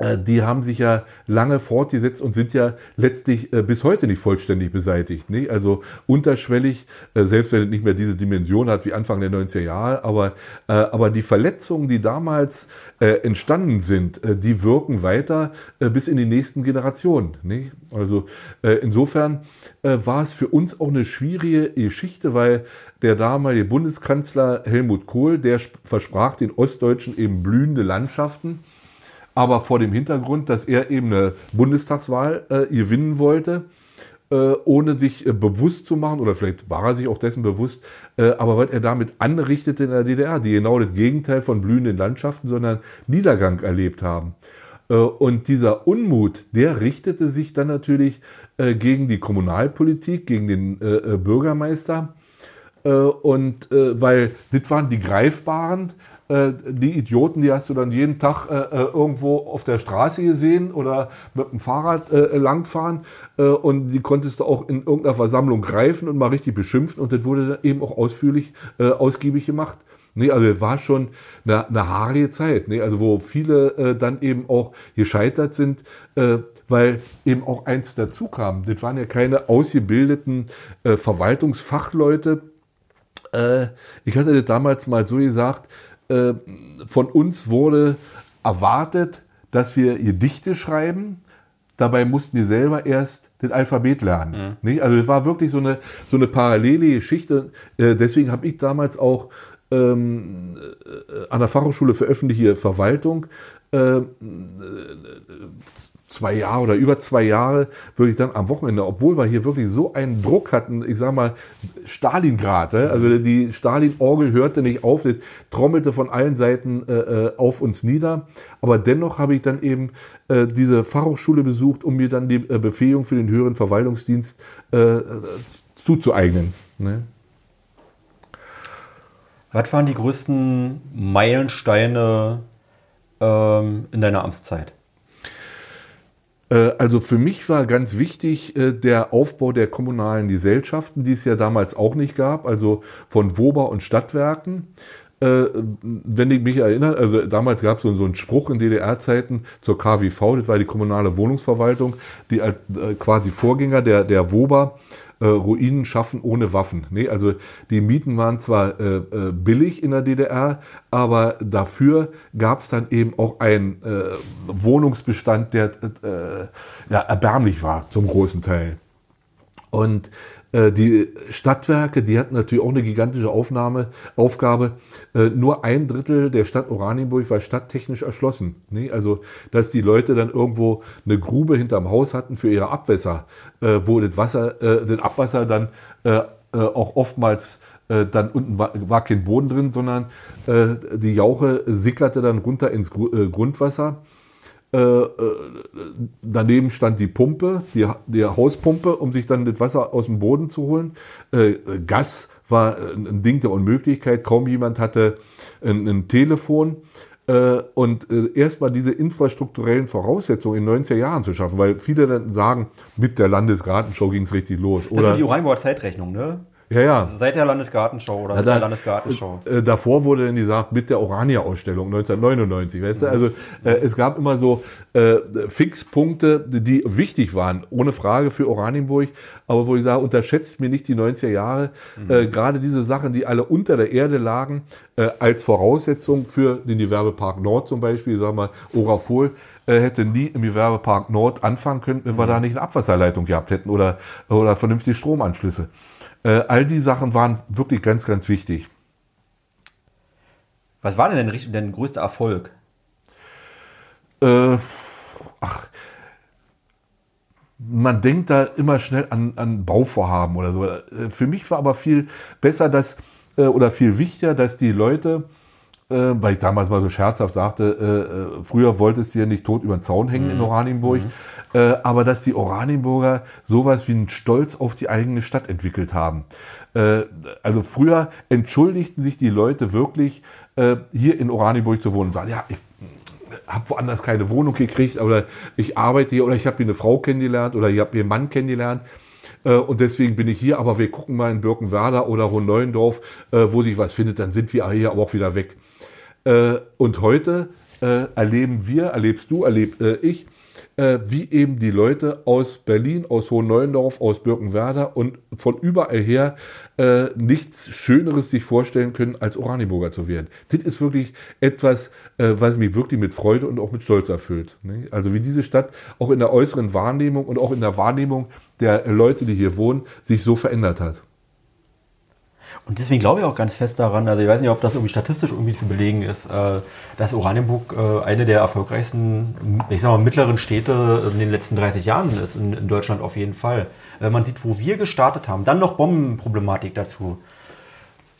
die haben sich ja lange fortgesetzt und sind ja letztlich äh, bis heute nicht vollständig beseitigt. Ne? Also unterschwellig, äh, selbst wenn es nicht mehr diese Dimension hat wie Anfang der 90er Jahre, aber, äh, aber die Verletzungen, die damals äh, entstanden sind, äh, die wirken weiter bis in die nächsten Generationen. Ne? Also insofern war es für uns auch eine schwierige Geschichte, weil der damalige Bundeskanzler Helmut Kohl, der versprach den Ostdeutschen eben blühende Landschaften aber vor dem Hintergrund, dass er eben eine Bundestagswahl äh, gewinnen wollte, äh, ohne sich äh, bewusst zu machen, oder vielleicht war er sich auch dessen bewusst, äh, aber was er damit anrichtete in der DDR, die genau das Gegenteil von blühenden Landschaften, sondern Niedergang erlebt haben. Äh, und dieser Unmut, der richtete sich dann natürlich äh, gegen die Kommunalpolitik, gegen den Bürgermeister. Und weil das waren die greifbaren, die Idioten, die hast du dann jeden Tag äh, äh, irgendwo auf der Straße gesehen oder mit dem Fahrrad äh, langfahren äh, und die konntest du auch in irgendeiner Versammlung greifen und mal richtig beschimpfen und das wurde dann eben auch ausführlich, äh, ausgiebig gemacht. Nee, also war schon eine, eine haarige Zeit, nee, also wo viele äh, dann eben auch gescheitert sind, äh, weil eben auch eins dazu kam. Das waren ja keine ausgebildeten äh, Verwaltungsfachleute. Äh, ich hatte das damals mal so gesagt, äh, von uns wurde erwartet, dass wir Gedichte schreiben. Dabei mussten wir selber erst das Alphabet lernen. Mhm. Also das war wirklich so eine, so eine parallele Geschichte. Äh, deswegen habe ich damals auch ähm, äh, an der Fachhochschule für öffentliche Verwaltung äh, zwei Jahre oder über zwei Jahre wirklich dann am Wochenende, obwohl wir hier wirklich so einen Druck hatten, ich sag mal, Stalingrad, also die Stalin-Orgel hörte nicht auf, trommelte von allen Seiten äh, äh, auf uns nieder, aber dennoch habe ich dann eben äh, diese Fachhochschule besucht, um mir dann die äh, Befähigung für den höheren Verwaltungsdienst äh, zuzueignen. Ne? Was waren die größten Meilensteine ähm, in deiner Amtszeit? Äh, also für mich war ganz wichtig äh, der Aufbau der kommunalen Gesellschaften, die es ja damals auch nicht gab, also von Wober und Stadtwerken. Äh, wenn ich mich erinnere, also damals gab es so, so einen Spruch in DDR-Zeiten zur KWV, das war die kommunale Wohnungsverwaltung, die quasi Vorgänger der, der WOBA äh, Ruinen schaffen ohne Waffen. Nee, also die Mieten waren zwar äh, äh, billig in der DDR, aber dafür gab es dann eben auch einen äh, Wohnungsbestand, der äh, ja, erbärmlich war zum großen Teil. Und äh, die Stadtwerke, die hatten natürlich auch eine gigantische Aufnahme, Aufgabe. Äh, nur ein Drittel der Stadt Oranienburg war stadttechnisch erschlossen. Also, dass die Leute dann irgendwo eine Grube hinterm Haus hatten für ihre Abwässer, äh, wo das Wasser, das Abwasser dann auch oftmals dann unten war, kein Boden drin, sondern die Jauche sickerte dann runter ins Grundwasser äh, äh, daneben stand die Pumpe, die, die Hauspumpe, um sich dann das Wasser aus dem Boden zu holen. Äh, Gas war ein Ding der Unmöglichkeit. Kaum jemand hatte ein, ein Telefon. Äh, und äh, erstmal diese infrastrukturellen Voraussetzungen in den 90er Jahren zu schaffen, weil viele dann sagen, mit der Landesgartenschau ging es richtig los. Oder das ist die Oranienbauer Zeitrechnung, ne? Ja, ja. Seit der Landesgartenschau oder ja, da, der Landesgartenschau. Äh, davor wurde dann gesagt, mit der Orania-Ausstellung 1999, weißt du? Also äh, es gab immer so äh, Fixpunkte, die wichtig waren, ohne Frage für Oranienburg, aber wo ich sage, unterschätzt mir nicht die 90er Jahre, mhm. äh, gerade diese Sachen, die alle unter der Erde lagen, äh, als Voraussetzung für den Gewerbepark Nord zum Beispiel, sagen wir, Orafol, äh, hätte nie im Gewerbepark Nord anfangen können, wenn mhm. wir da nicht eine Abwasserleitung gehabt hätten oder, oder vernünftige Stromanschlüsse. Äh, all die Sachen waren wirklich ganz, ganz wichtig. Was war denn dein, dein größter Erfolg? Äh, ach, man denkt da immer schnell an, an Bauvorhaben oder so. Äh, für mich war aber viel besser, dass, äh, oder viel wichtiger, dass die Leute äh, weil ich damals mal so scherzhaft sagte, äh, äh, früher wolltest du ja nicht tot über den Zaun hängen mhm. in Oranienburg, mhm. äh, aber dass die Oranienburger sowas wie einen Stolz auf die eigene Stadt entwickelt haben. Äh, also früher entschuldigten sich die Leute wirklich, äh, hier in Oranienburg zu wohnen und sagen, ja, ich habe woanders keine Wohnung gekriegt, oder ich arbeite hier, oder ich habe hier eine Frau kennengelernt, oder ich habe hier einen Mann kennengelernt. Und deswegen bin ich hier, aber wir gucken mal in Birkenwerder oder Hohenneuendorf, wo sich was findet, dann sind wir hier aber auch wieder weg. Äh, und heute äh, erleben wir, erlebst du, erleb äh, ich, äh, wie eben die Leute aus Berlin, aus Hohen-Neuendorf, aus Birkenwerder und von überall her äh, nichts Schöneres sich vorstellen können, als Oranienburger zu werden. Das ist wirklich etwas, äh, was mich wirklich mit Freude und auch mit Stolz erfüllt. Ne? Also wie diese Stadt auch in der äußeren Wahrnehmung und auch in der Wahrnehmung der Leute, die hier wohnen, sich so verändert hat. Und deswegen glaube ich auch ganz fest daran, also ich weiß nicht, ob das irgendwie statistisch irgendwie zu belegen ist, äh, dass Oranienburg äh, eine der erfolgreichsten, ich sag mal, mittleren Städte in den letzten 30 Jahren ist, in, Deutschland auf jeden Fall. Wenn man sieht, wo wir gestartet haben, dann noch Bombenproblematik dazu.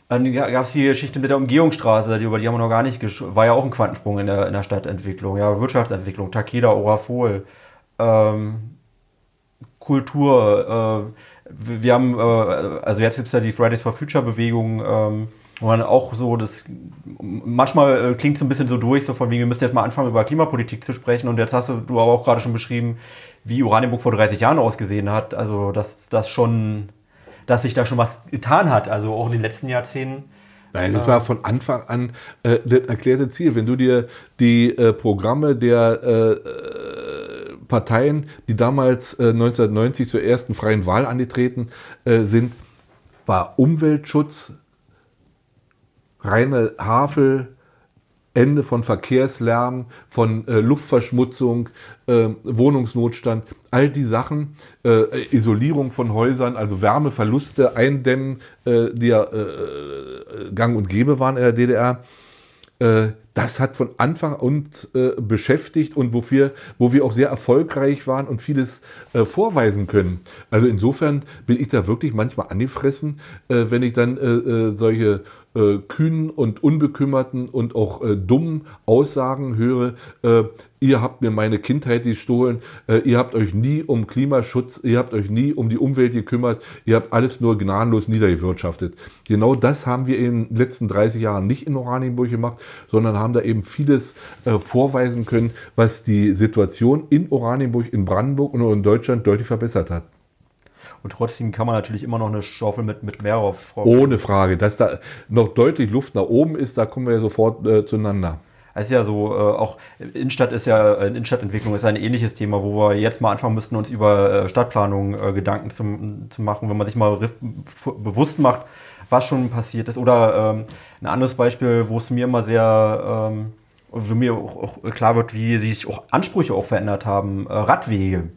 Dann gab es die Geschichte mit der Umgehungsstraße, die, über die haben wir noch gar nicht war ja auch ein Quantensprung in der, in der Stadtentwicklung, ja, Wirtschaftsentwicklung, Takeda, Orafol, ähm, Kultur, äh, wir haben, äh, also jetzt gibt es ja die Fridays for Future Bewegung, ähm, wo man auch so das, manchmal äh, klingt es ein bisschen so durch, so von wegen, wir müssen jetzt mal anfangen, über Klimapolitik zu sprechen. Und jetzt hast du, du aber auch gerade schon beschrieben, wie Oranienburg vor 30 Jahren ausgesehen hat. Also, dass das schon, dass sich da schon was getan hat, also auch in den letzten Jahrzehnten. Nein, das war von Anfang an äh, das erklärte Ziel. Wenn du dir die äh, Programme der äh, Parteien, die damals äh, 1990 zur ersten freien Wahl angetreten äh, sind, war Umweltschutz, reine Havel, Ende von Verkehrslärm, von äh, Luftverschmutzung, äh, Wohnungsnotstand, all die Sachen, äh, Isolierung von Häusern, also Wärmeverluste eindämmen, äh, die ja äh, gang und gäbe waren in der DDR. Äh, das hat von Anfang uns äh, beschäftigt und wofür, wo wir auch sehr erfolgreich waren und vieles äh, vorweisen können. Also insofern bin ich da wirklich manchmal angefressen, äh, wenn ich dann äh, äh, solche kühnen und unbekümmerten und auch dummen Aussagen höre, ihr habt mir meine Kindheit gestohlen, äh, ihr habt euch nie um Klimaschutz, ihr habt euch nie um die Umwelt gekümmert, ihr habt alles nur gnadenlos niedergewirtschaftet. Genau das haben wir in den letzten 30 Jahren nicht in Oranienburg gemacht, sondern haben da eben vieles äh, vorweisen können, was die Situation in Oranienburg, in Brandenburg und in Deutschland deutlich verbessert hat. Und trotzdem kann man natürlich immer noch eine Schaufel mit, mit mehr auf. Ohne Frage. Dass da noch deutlich Luft nach oben ist, da kommen wir ja sofort äh, zueinander. Es ist ja so, äh, auch Innenstadt ist ja, äh, Innenstadtentwicklung ist ein ähnliches Thema, wo wir jetzt mal anfangen müssten, uns über äh, Stadtplanung äh, Gedanken zu, zu machen, wenn man sich mal bewusst macht, was schon passiert ist. Oder ähm, ein anderes Beispiel, wo es mir immer sehr, ähm, wo mir auch, auch, klar wird, wie sich auch Ansprüche auch verändert haben, äh, Radwege.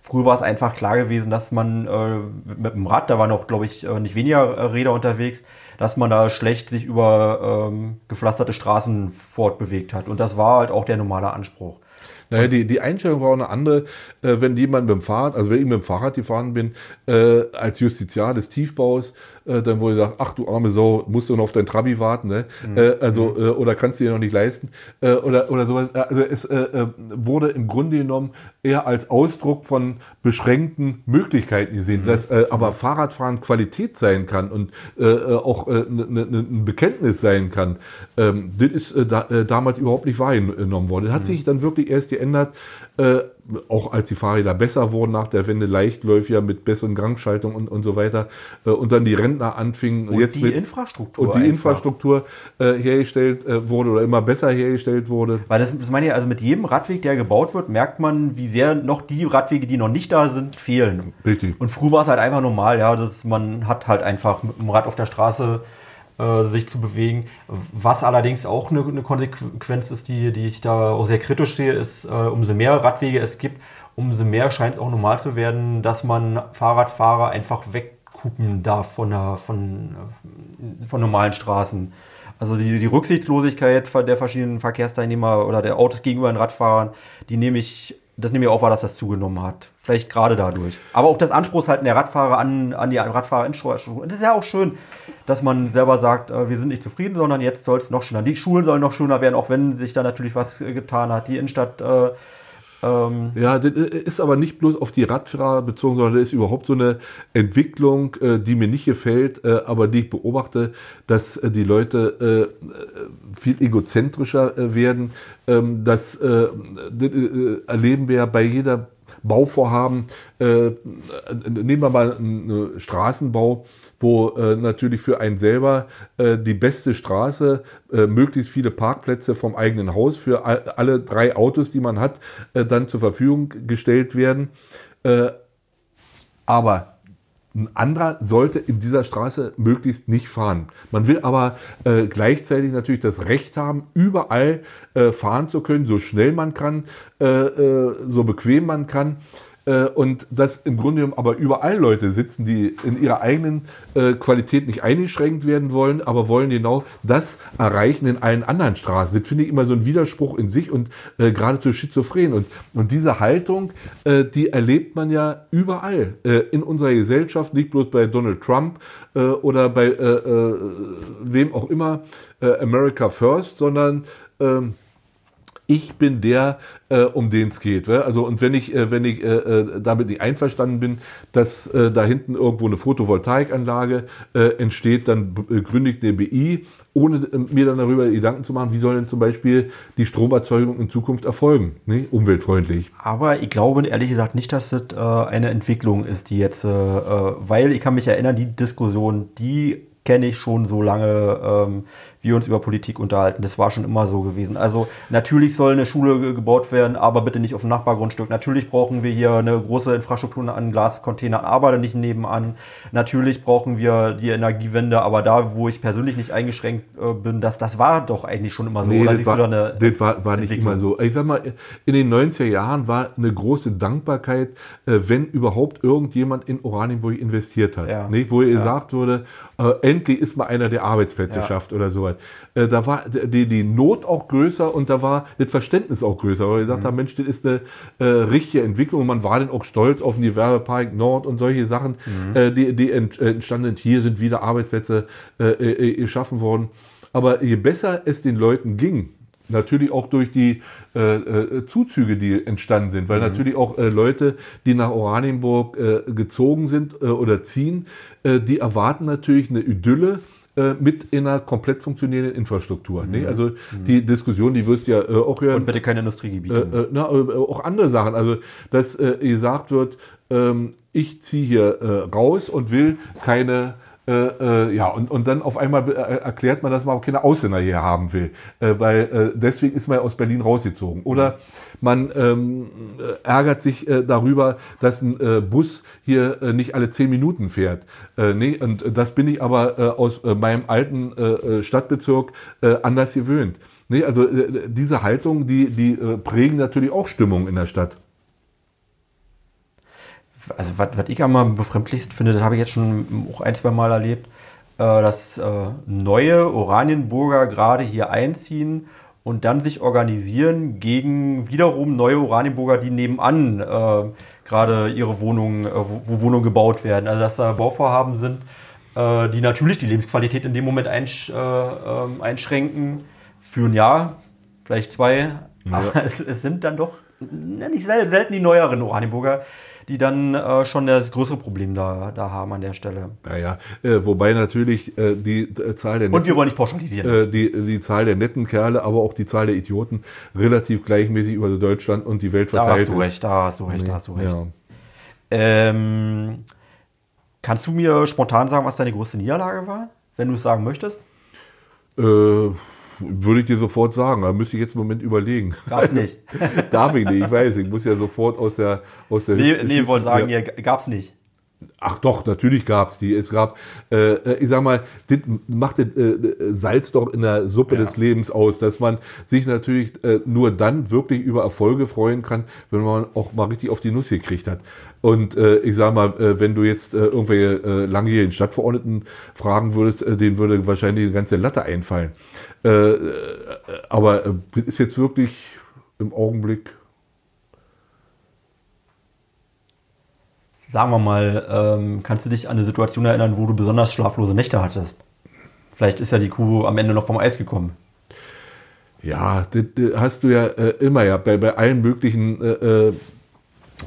Früher war es einfach klar gewesen, dass man äh, mit dem Rad, da waren auch, glaube ich, äh, nicht weniger Räder unterwegs, dass man da schlecht sich über ähm, gepflasterte Straßen fortbewegt hat. Und das war halt auch der normale Anspruch. Naja, die, die Einstellung war auch eine andere, äh, wenn jemand mit dem Fahrrad, also wenn ich mit dem Fahrrad gefahren bin, äh, als Justiziar des Tiefbaus, äh, dann wurde gesagt, ach du arme Sau, musst du noch auf dein Trabi warten, ne? Mhm. Äh, also, mhm. äh, oder kannst du dir noch nicht leisten, äh, oder, oder sowas. Also es äh, äh, wurde im Grunde genommen eher als Ausdruck von beschränkten Möglichkeiten gesehen, mhm. dass äh, aber Fahrradfahren Qualität sein kann und äh, äh auch äh, ein Bekenntnis sein kann. Ähm, das ist äh, da, äh, damals überhaupt nicht wahrgenommen worden. Das hat mhm. sich dann wirklich erst geändert, äh, auch als die Fahrräder besser wurden nach der Wende, leichtläufiger mit besseren Gangschaltungen und, und so weiter. Äh, und dann die Rentner anfingen. Und jetzt die mit, Infrastruktur. Und die einfach. Infrastruktur äh, hergestellt äh, wurde oder immer besser hergestellt wurde. Weil das, das meine ich, also mit jedem Radweg, der gebaut wird, merkt man, wie sehr noch die Radwege, die noch nicht da sind, fehlen. Richtig. Und früher war es halt einfach normal, ja, dass man hat halt einfach mit dem Rad auf der Straße äh, sich zu bewegen. Was allerdings auch eine, eine, Konsequenz ist, die, die ich da auch sehr kritisch sehe, ist, äh, umso mehr Radwege es gibt, umso mehr scheint es auch normal zu werden, dass man Fahrradfahrer einfach wegkupen darf von, der, von, von normalen Straßen. Also die, die Rücksichtslosigkeit der verschiedenen Verkehrsteilnehmer oder der Autos gegenüber den Radfahrern, die nehme ich das nehme ich auch wahr, dass das zugenommen hat. Vielleicht gerade dadurch. Aber auch das Anspruchshalten der Radfahrer an, an die Radfahrer in Es ist ja auch schön, dass man selber sagt, äh, wir sind nicht zufrieden, sondern jetzt soll es noch schöner. Die Schulen sollen noch schöner werden, auch wenn sich da natürlich was getan hat. Die Innenstadt äh, ähm ja, das ist aber nicht bloß auf die Radfahrer bezogen, sondern das ist überhaupt so eine Entwicklung, äh, die mir nicht gefällt, äh, aber die ich beobachte, dass äh, die Leute viel egozentrischer werden. Ähm, das erleben wir bei jeder Bauvorhaben. Nehmen wir mal einen Straßenbau wo äh, natürlich für einen selber äh, die beste Straße, äh, möglichst viele Parkplätze vom eigenen Haus für all, alle drei Autos, die man hat, äh, dann zur Verfügung gestellt werden. Äh, aber ein anderer sollte in dieser Straße möglichst nicht fahren. Man will aber äh, gleichzeitig natürlich das Recht haben, überall äh, fahren zu können, so schnell man kann, äh, äh so bequem man kann. Äh, und dass im Grunde genommen aber überall Leute sitzen, die in ihrer eigenen äh, Qualität nicht eingeschränkt werden wollen, aber wollen genau das erreichen in allen anderen Straßen. Das finde ich immer so ein Widerspruch in sich und äh, geradezu schizophren. Und, und diese Haltung, äh, die erlebt man ja überall äh, in unserer Gesellschaft, nicht bloß bei Donald Trump äh, oder bei äh, wem auch immer, America First, sondern ähm, ich bin der, äh, um den es geht. Ne? Also und wenn ich, äh, wenn ich äh, äh, damit nicht einverstanden bin, dass äh, da hinten irgendwo eine Photovoltaikanlage äh, entsteht, dann äh, gründe ich eine BI, ohne äh, mir dann darüber Gedanken zu machen, wie soll denn zum Beispiel die Stromerzeugung in Zukunft erfolgen, ne? umweltfreundlich. Aber ich glaube ehrlich gesagt nicht, dass das äh, eine Entwicklung ist, die jetzt, äh, äh weil ich kann mich erinnern, die Diskussion, die kenne ich schon so lange, ähm, wir uns über Politik unterhalten. Das war schon immer so gewesen. Also natürlich soll eine Schule gebaut werden, aber bitte nicht auf dem Nachbargrundstück. Natürlich brauchen wir hier eine große Infrastruktur an Glascontainern, aber nicht nebenan. Natürlich brauchen wir die Energiewende, aber da, wo ich persönlich nicht eingeschränkt äh, bin, das, das war doch eigentlich schon immer so. Nee, Oder das, war, da eine das war, war nicht immer so. Ich sag mal, in den 90er Jahren war eine große Dankbarkeit, äh, wenn überhaupt irgendjemand in Oranienburg investiert hat. Ja. Nicht? Wo ja. gesagt wurde, äh, endlich ist mal einer, der Arbeitsplätze ja. schafft oder sowas. Äh, da war die, die Not auch größer und da war das Verständnis auch größer, weil wir gesagt mhm. haben, Mensch, das ist eine äh, richtige Entwicklung und man war dann auch stolz auf den Gewerbepark Nord und solche Sachen, mhm. äh, die, die ent, äh, entstanden sind. Hier sind wieder Arbeitsplätze äh, äh, geschaffen worden. Aber je besser es den Leuten ging, Natürlich auch durch die äh, äh, Zuzüge, die entstanden sind, weil mhm. natürlich auch äh, Leute, die nach Oranienburg gezogen sind oder ziehen, die erwarten natürlich eine Idylle äh, mit in einer komplett funktionierenden Infrastruktur. Mhm. Ne? Also mhm. die Diskussion, die wirst du ja äh, auch hören. Und bitte keine Industriegebiete. Äh, äh na, auch andere Sachen. Also dass gesagt wird, ähm, ich ziehe hier raus und will keine äh, äh, ja, und, und dann auf einmal äh, erklärt man, dass man auch keine Ausländer hier haben will, äh, weil äh, deswegen ist man aus Berlin rausgezogen. Oder man ähm, äh, ärgert sich äh, darüber, dass ein Bus hier nicht alle zehn Minuten fährt. Äh, nee, und das bin ich aber äh, aus äh, meinem alten äh, Stadtbezirk äh, anders gewöhnt. Nee, also diese Haltung, die, die äh, prägen natürlich auch Stimmung in der Stadt also was, was ich am befremdlichsten finde, das habe ich jetzt schon auch ein, zwei Mal erlebt, äh, dass äh, neue Oranienburger gerade hier einziehen und dann sich organisieren gegen wiederum neue Oranienburger, die nebenan äh, gerade ihre Wohnungen, äh, wo, wo, Wohnungen gebaut werden. Also dass da Bauvorhaben sind, äh, die natürlich die Lebensqualität in dem Moment einsch, äh, ähm, einschränken für ein Jahr, vielleicht zwei. Ja. Aber es, es, sind dann doch nicht selten die neueren Oranienburger, die dann äh, schon das größere Problem da, da haben an der Stelle. Naja, äh, wobei natürlich äh, die äh, Zahl der netten, Und wir wollen nicht pauschalisieren. Äh, die, die Zahl der netten Kerle, aber auch die Zahl der Idioten relativ gleichmäßig über Deutschland und die Welt verteilt Da hast du recht, da hast du recht, da hast du recht. Ja. Ähm, kannst du mir spontan sagen, was deine größte Niederlage war, wenn du es sagen möchtest? Äh, würde ich dir sofort sagen, da müsste ich jetzt einen Moment überlegen. Gab's nicht. Darf ich nicht, ich weiß, ich muss ja sofort aus der aus der Nee, nee wollte sagen, ja, gab's nicht. Ach doch, natürlich gab's die. Es gab, äh, äh ich sag mal, das macht das, äh, Salz doch in der Suppe ja. des Lebens aus, dass man sich natürlich äh, nur dann wirklich über Erfolge freuen kann, wenn man auch mal richtig auf die Nuss gekriegt hat. Und äh, ich sag mal, äh, wenn du jetzt äh, irgendwelche äh, langjährigen Stadtverordneten fragen würdest, äh, denen würde wahrscheinlich eine ganze Latte einfallen. Äh, äh aber äh, ist jetzt wirklich im Augenblick sagen wir mal, ähm, kannst du dich an eine Situation erinnern, wo du besonders schlaflose Nächte hattest? Vielleicht ist ja die Kuh am Ende noch vom Eis gekommen. Ja, das, hast du ja äh, immer ja bei, bei allen möglichen äh, äh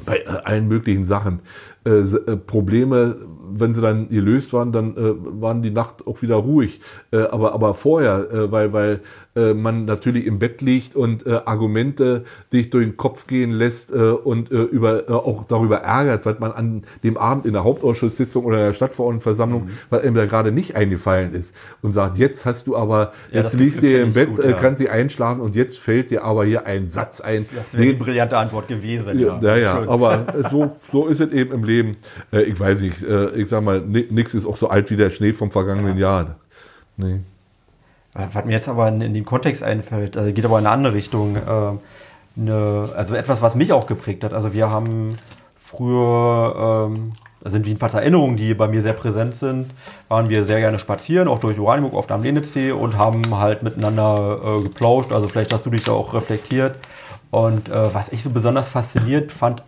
bei allen möglichen Sachen. Äh, äh, Probleme, wenn sie dann gelöst waren, dann äh, waren die Nacht auch wieder ruhig. Äh, aber, aber vorher, äh, weil, weil äh, man natürlich im Bett liegt und Argumente dich durch den Kopf gehen lässt und über, auch darüber ärgert, was man an dem Abend in der Hauptausschusssitzung oder der Stadtverordnetenversammlung, mhm. was ihm da gerade nicht eingefallen ist und sagt, jetzt hast du aber, ja, jetzt liegst du im Bett, gut, ja. kannst du einschlafen und jetzt fällt dir aber hier ein Satz ein. Das wäre die brillante Antwort gewesen. Ja, ja, ja aber so, so ist es eben im Leben. Ich weiß nicht, ich sag mal, nichts ist auch so alt wie der Schnee vom vergangenen ja. Jahr. Nee. Was mir jetzt aber in, in dem Kontext einfällt, also geht aber in eine andere Richtung. Äh, eine, also etwas, was mich auch geprägt hat. Also wir haben früher, ähm, das sind jedenfalls Erinnerungen, die bei mir sehr präsent sind, waren wir sehr gerne spazieren, auch durch Oranienburg oft am Lenitzsee und haben halt miteinander äh, geplauscht. Also vielleicht hast du dich da auch reflektiert. Und äh, was ich so besonders fasziniert fand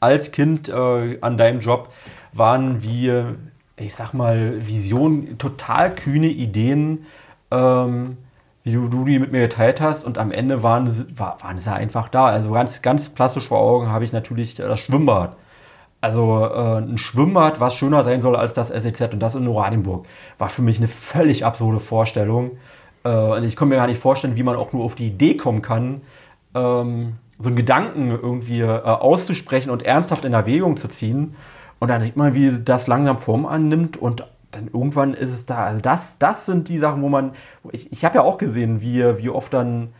als Kind äh, an deinem Job, waren wir, ich sag mal, Visionen, total kühne Ideen, ähm, wie du, du, die mit mir geteilt hast. Und am Ende waren, war, waren sie einfach da. Also ganz, ganz plastisch vor Augen habe ich natürlich das Schwimmbad. Also äh, ein Schwimmbad, was schöner sein soll als das SEZ und das in Oranienburg, war für mich eine völlig absurde Vorstellung. Äh, und ich konnte mir gar nicht vorstellen, wie man auch nur auf die Idee kommen kann, ähm, so einen Gedanken irgendwie äh, auszusprechen und ernsthaft in Erwägung zu ziehen. Und dann sieht man, wie das langsam Form annimmt und dann irgendwann ist es da. Also das, das sind die Sachen, wo man. Ich, ich habe ja auch gesehen, wie, wie oft dann,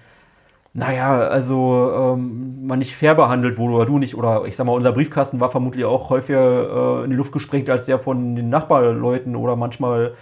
naja, also ähm, man nicht fair behandelt wurde oder du nicht. Oder ich sag mal, unser Briefkasten war vermutlich auch häufiger äh, in die Luft gesprengt als der von den Nachbarleuten oder manchmal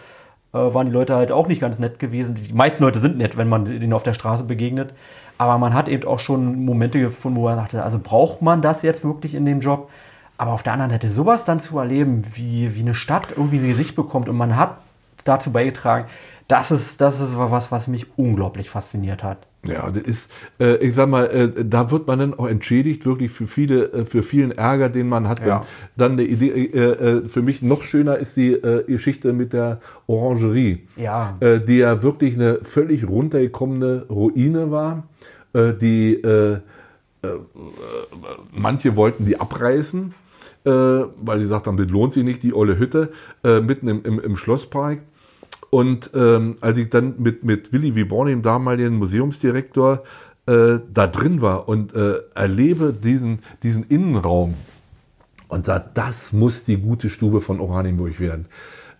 äh, waren die Leute halt auch nicht ganz nett gewesen. Die meisten Leute sind nett, wenn man denen auf der Straße begegnet. Aber man hat eben auch schon Momente gefunden, wo man dachte, also braucht man das jetzt wirklich in dem Job? Aber auf der anderen Seite, sowas dann zu erleben, wie, wie eine Stadt irgendwie ein Gesicht bekommt und man hat dazu beigetragen, das ist, das ist was, was mich unglaublich fasziniert hat. Ja, das ist, äh, ich sag mal, äh, da wird man dann auch entschädigt, wirklich für viele, äh, für vielen Ärger, den man hat. Ja. Dann eine Idee, äh, äh, für mich noch schöner ist die äh, Geschichte mit der Orangerie. Ja. die ja wirklich eine völlig runtergekommene Ruine war, die manche wollten die abreißen weil sie sagt haben, das lohnt sich nicht, die olle Hütte mitten im, im, im, Schlosspark. Und ähm, als ich dann mit, mit Willi Viborni, dem damaligen Museumsdirektor, äh, da drin war und äh, erlebe diesen, diesen Innenraum und sage, das muss die gute Stube von Oranienburg werden.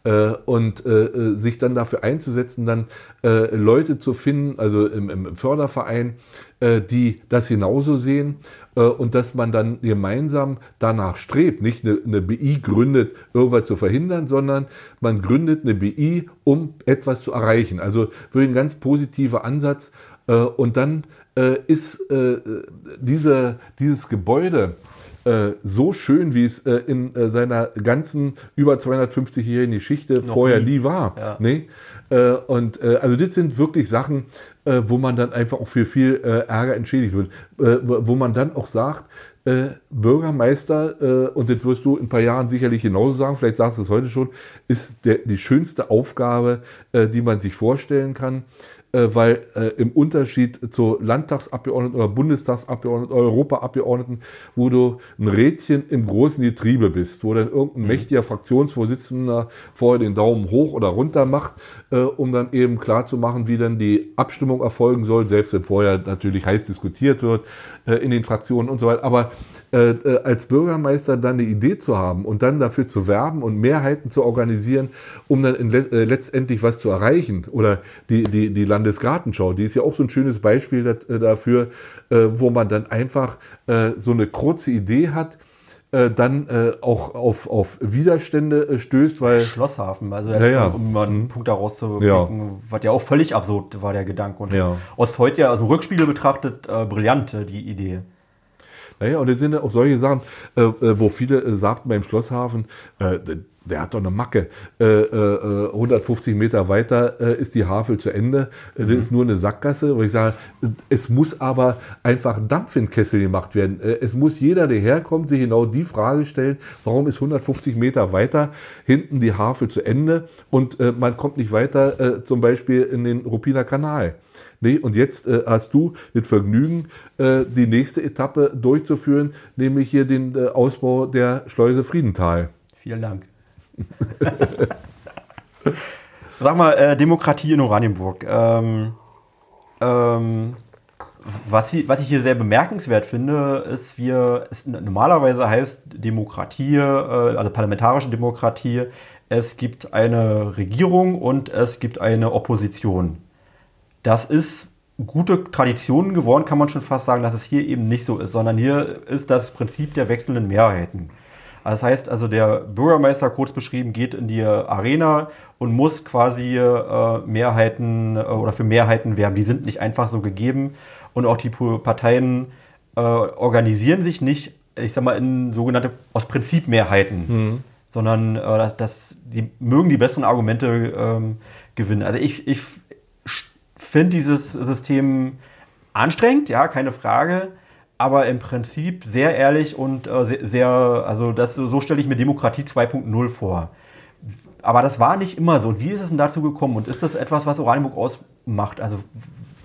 Äh, und äh, äh, sich dann dafür einzusetzen, dann äh, Leute zu finden, also im, im Förderverein, äh, die das genauso sehen und dass man dann gemeinsam danach strebt, nicht eine, eine BI gründet, irgendwas zu verhindern, sondern man gründet eine BI, um etwas zu erreichen. Also wirklich ein ganz positiver Ansatz. und dann ist diese, dieses Gebäude, äh, so schön, wie es äh, in äh, seiner ganzen über 250-jährigen Geschichte Noch vorher nie, nie war. Ja. Nee? Äh, und äh, also das sind wirklich Sachen, wo man dann einfach auch für viel Ärger entschädigt wird. wo man dann auch sagt, Bürgermeister, und das wirst du in ein paar Jahren sicherlich genauso sagen, vielleicht sagst du es heute schon, ist der, die schönste Aufgabe, die man sich vorstellen kann. Äh, weil äh, im Unterschied zu Landtagsabgeordneten oder Bundestagsabgeordneten, Europaabgeordneten, wo du ein Rädchen im großen Getriebe bist, wo dann irgendein mhm. mächtiger Fraktionsvorsitzender vorher den Daumen hoch oder runter macht, äh, um dann eben klarzumachen, wie dann die Abstimmung erfolgen soll, selbst wenn vorher natürlich heiß diskutiert wird in den Fraktionen und so weiter. Aber als Bürgermeister dann eine Idee zu haben und dann dafür zu werben und Mehrheiten zu organisieren, um dann le letztendlich was zu erreichen. Oder die, die, die Landesgartenschau, die ist ja auch so ein schönes Beispiel dat, äh, dafür, äh, wo man dann einfach äh, so eine kurze Idee hat, dann äh, auch auf, auf Widerstände äh, stößt, weil. Schlosshafen, also jetzt, ja, um mal einen mhm. Punkt daraus zu ja. was ja auch völlig absurd war, der Gedanke. Und ja. aus heute ja aus dem Rückspiegel betrachtet äh, brillant, die Idee. Naja, und dann sind ja auch solche Sachen, äh, äh, wo viele äh, sagten beim Schlosshafen, äh, der hat doch eine Macke. Äh, äh, 150 äh, Meter weiter äh, ist die Havel zu Ende. Äh, mhm. Das ist nur eine Sackgasse. Wo ich sage, es muss aber einfach Dampf in Kessel gemacht werden. Es muss jeder, der herkommt, sich genau die Frage stellen, warum ist 150 Meter weiter hinten die Havel zu Ende und man kommt nicht weiter, zum Beispiel in den Ruppiner Kanal. Nee, und jetzt äh, hast du das Vergnügen, äh, die nächste Etappe durchzuführen, nämlich hier den äh, Ausbau der Schleuse Friedenthal. Vielen Dank. Sag mal, äh, Demokratie in Oranienburg. Ähm, ähm, was, hier, was, ich hier sehr bemerkenswert finde, ist, wir, es normalerweise heißt Demokratie, äh, also parlamentarische Demokratie, es gibt eine Regierung und es gibt eine Opposition. Das ist gute Tradition geworden, kann man schon fast sagen, dass es hier eben nicht so ist, sondern hier ist das Prinzip der wechselnden Mehrheiten. Das heißt also, der Bürgermeister, kurz beschrieben, geht in die Arena und muss quasi äh, Mehrheiten äh, oder für Mehrheiten werben. Die sind nicht einfach so gegeben und auch die Parteien äh, organisieren sich nicht, ich sag mal, in sogenannte aus Prinzip Mehrheiten, mhm. sondern äh, das, die mögen die besseren Argumente ähm, gewinnen. Also ich, ich finde dieses System anstrengend, ja, keine Frage aber im Prinzip sehr ehrlich und äh, sehr, sehr, also das, so stelle ich mir Demokratie 2.0 vor. Aber das war nicht immer so. Und wie ist es denn dazu gekommen? Und ist das etwas, was Oranienburg ausmacht? Also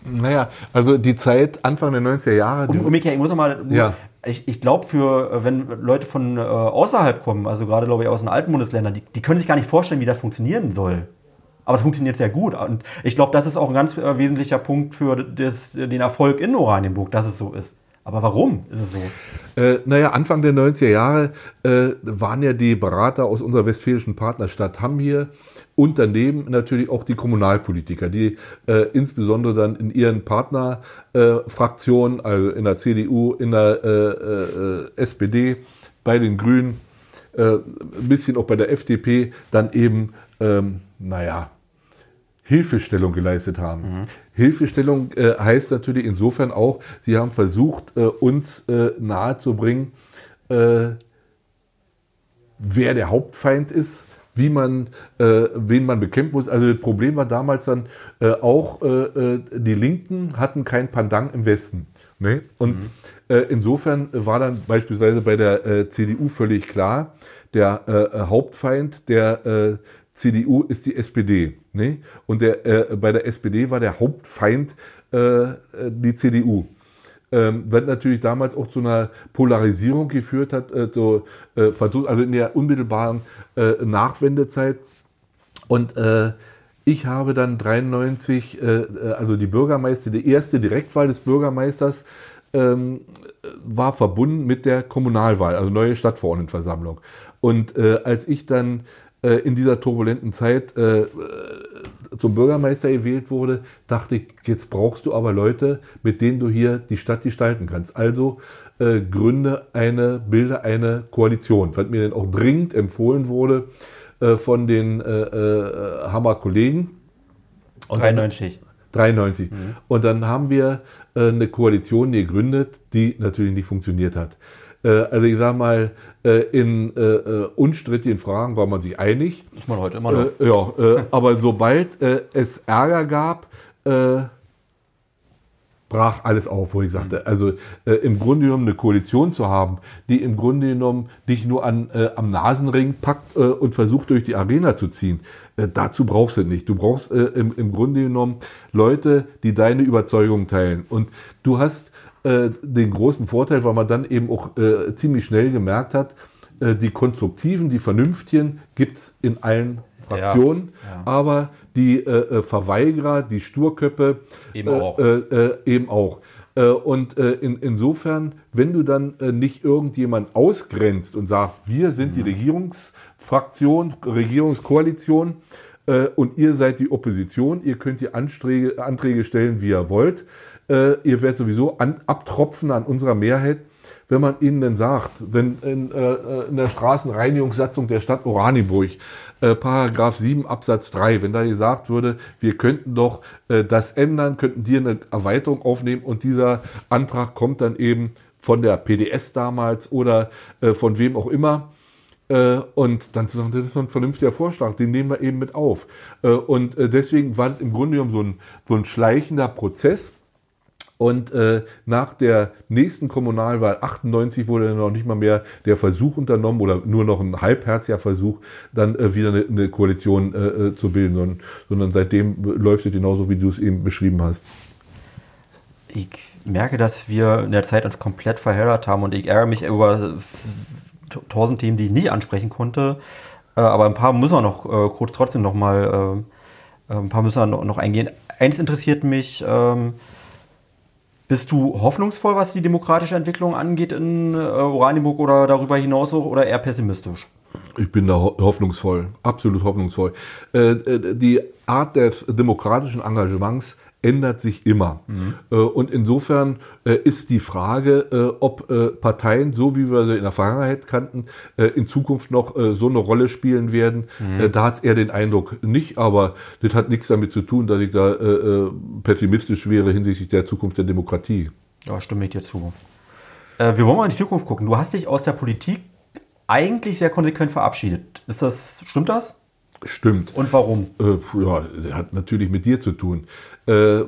naja, also die Zeit Anfang der 90er Jahre. Und, und Michael, ich muss noch mal, ja. ich, ich glaube, für äh, wenn Leute von äh, außerhalb kommen, also gerade glaube ich aus den alten Bundesländern, die, die können sich gar nicht vorstellen, wie das funktionieren soll. Aber es funktioniert sehr gut. Und ich glaube, das ist auch ein ganz äh, wesentlicher Punkt für das, den Erfolg in Oranienburg, dass es so ist. Aber warum ist es so? Äh, naja, Anfang der 90er Jahre äh, waren ja die Berater aus unserer westfälischen Partnerstadt Hamm hier und daneben natürlich auch die Kommunalpolitiker, die äh, insbesondere dann in ihren Partnerfraktionen, also in der CDU, in der äh, äh, SPD, bei den Grünen, ein bisschen auch bei der FDP, dann eben, ähm, naja, Hilfestellung geleistet haben. Mhm. Hilfestellung äh, heißt natürlich insofern auch, sie haben versucht, äh, uns äh, nahezubringen, äh, wer der Hauptfeind ist, wie man, äh, wen man bekämpfen muss. Also das Problem war damals dann äh, auch, äh, die Linken hatten kein Pandang im Westen. Ne? Und mhm. Insofern war dann beispielsweise bei der CDU völlig klar, der Hauptfeind der CDU ist die SPD. Ne? Und der, äh, bei der SPD war der Hauptfeind äh, die CDU. Ähm, was natürlich damals auch zu einer Polarisierung geführt hat, äh, so, äh, also in der unmittelbaren äh, Nachwendezeit. Und äh, ich habe dann 93, äh, also die Bürgermeister, die erste Direktwahl des Bürgermeisters ähm, war verbunden mit der Kommunalwahl, also neue Stadtverordnetenversammlung. Und äh, als ich dann äh, in dieser turbulenten Zeit äh, zum Bürgermeister gewählt wurde, dachte ich, jetzt brauchst du aber Leute, mit denen du hier die Stadt gestalten kannst. Also äh, gründe eine, bilde eine Koalition, was mir dann auch dringend empfohlen wurde äh, von den äh, äh Hammer Kollegen. 93. 93. Mhm. Und dann haben wir äh, eine Koalition gegründet, die natürlich nicht funktioniert hat. Äh, also ich sag mal, äh, in äh, unstrittigen Fragen war man sich einig. Ist man heute immer noch. ja, aber sobald es Ärger gab, brach alles auf, wo ich sagte, also äh, im Grunde genommen eine Koalition zu haben, die im Grunde genommen dich nur an, äh, am Nasenring packt äh, und versucht durch die Arena zu ziehen, dazu brauchst du nicht. Du brauchst im, im Grunde genommen Leute, die deine Überzeugung teilen. Und du hast äh, den großen Vorteil, weil man dann eben auch äh, ziemlich schnell gemerkt hat, äh, die konstruktiven, die vernünftigen gibt es in allen Fraktionen, ja, ja. aber die äh, äh, Verweigerer, die Sturköppe eben auch. eben auch. Und in, insofern, wenn du dann nicht irgendjemand ausgrenzt und sagst, wir sind die mhm. Regierungsfraktion, Regierungskoalition, und ihr seid die Opposition, ihr könnt die Anträge, Anträge stellen, wie ihr wollt, äh, ihr werdet sowieso an, abtropfen an unserer Mehrheit, wenn man ihnen denn sagt, wenn in, äh, äh in der Straßenreinigungssatzung der Stadt Oranienburg, äh, Paragraph 7 Absatz 3, wenn da gesagt würde, wir könnten doch äh, das ändern, könnten die eine Erweiterung aufnehmen und dieser Antrag kommt dann eben von der PDS damals oder äh, von wem auch immer, äh, und dann zu sagen, das ist ein vernünftiger Vorschlag, den nehmen wir eben mit auf. Äh, und deswegen war das im Grunde genommen so ein, so ein schleichender Prozess, Und äh, nach der nächsten Kommunalwahl 98 wurde dann noch nicht mal mehr der Versuch unternommen oder nur noch ein halbherziger Versuch, dann äh, wieder eine, eine Koalition äh, äh zu bilden, sondern, sondern seitdem läuft es genauso, wie du es eben beschrieben hast. Ich merke, dass wir in der Zeit uns komplett verheddert haben und ich ärgere mich über tausend Themen, die ich nicht ansprechen konnte. Äh, aber ein paar müssen wir noch äh, kurz trotzdem noch mal, äh, ein paar müssen wir noch, noch eingehen. Eins interessiert mich, ähm, bist du hoffnungsvoll, was die demokratische Entwicklung angeht in Oranienburg oder darüber hinaus oder eher pessimistisch? Ich bin da hoffnungsvoll, absolut hoffnungsvoll. Die Art des demokratischen Engagements ändert sich immer. Mhm. Äh, und insofern äh, ist die Frage, äh, ob Parteien, so wie wir sie in der Vergangenheit kannten, in Zukunft noch so eine Rolle spielen werden. Mhm. Da hat er den Eindruck nicht, aber das hat nichts damit zu tun, dass ich da pessimistisch wäre hinsichtlich der Zukunft der Demokratie. Ja, stimme ich dir zu. wir wollen mal in die Zukunft gucken. Du hast dich aus der Politik eigentlich sehr konsequent verabschiedet. Ist das, stimmt das? Stimmt. Und warum? Äh, ja, hat natürlich mit dir zu tun. Äh,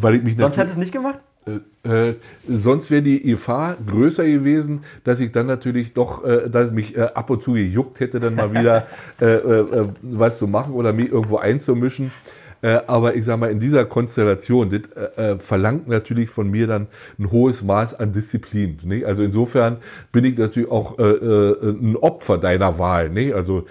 weil ich mich Sonst hättest du es nicht gemacht? Äh, äh, sonst wäre die Gefahr größer gewesen, dass ich dann natürlich doch, äh, dass mich äh, ab und zu gejuckt hätte, dann mal wieder äh, was zu machen oder mich irgendwo einzumischen. aber ich sag mal, in dieser Konstellation, das verlangt natürlich von mir dann ein hohes Maß an Disziplin. Nicht? Also insofern bin ich natürlich auch ein Opfer deiner Wahl. Nicht? Also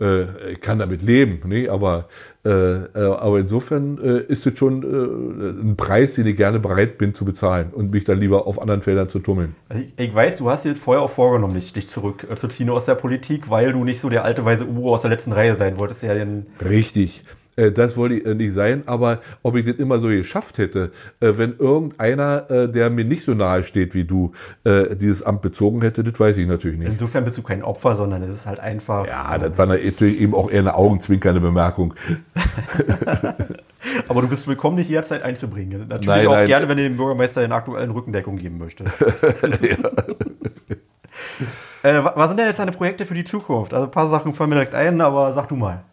äh, ich kann damit leben, ne? aber, äh, äh, aber insofern äh, ist es schon äh, ein Preis, den ich gerne bereit bin zu bezahlen und mich dann lieber auf anderen Feldern zu tummeln. Ich, ich weiß, du hast dir vorher auch vorgenommen, dich, dich zurückzuziehen aus der Politik, weil du nicht so der alte weise Uwe aus der letzten Reihe sein wolltest. Ja den Richtig. Äh, das wollte ich äh, nicht sein, aber ob ich das immer so geschafft hätte, äh, wenn irgendeiner, der mir nicht so nahe steht wie du, dieses Amt bezogen hätte, das weiß ich natürlich nicht. Insofern bist du kein Opfer, sondern es ist halt einfach. Ja, das war natürlich eben auch eher eine augenzwinkernde Bemerkung. aber du bist willkommen, dich jederzeit einzubringen. Natürlich nein, auch nein. gerne, wenn du dem Bürgermeister in aktuellen Rückendeckung geben möchtest. äh, was sind denn jetzt deine Projekte für die Zukunft? Also ein paar Sachen fallen mir direkt ein, aber sag du mal.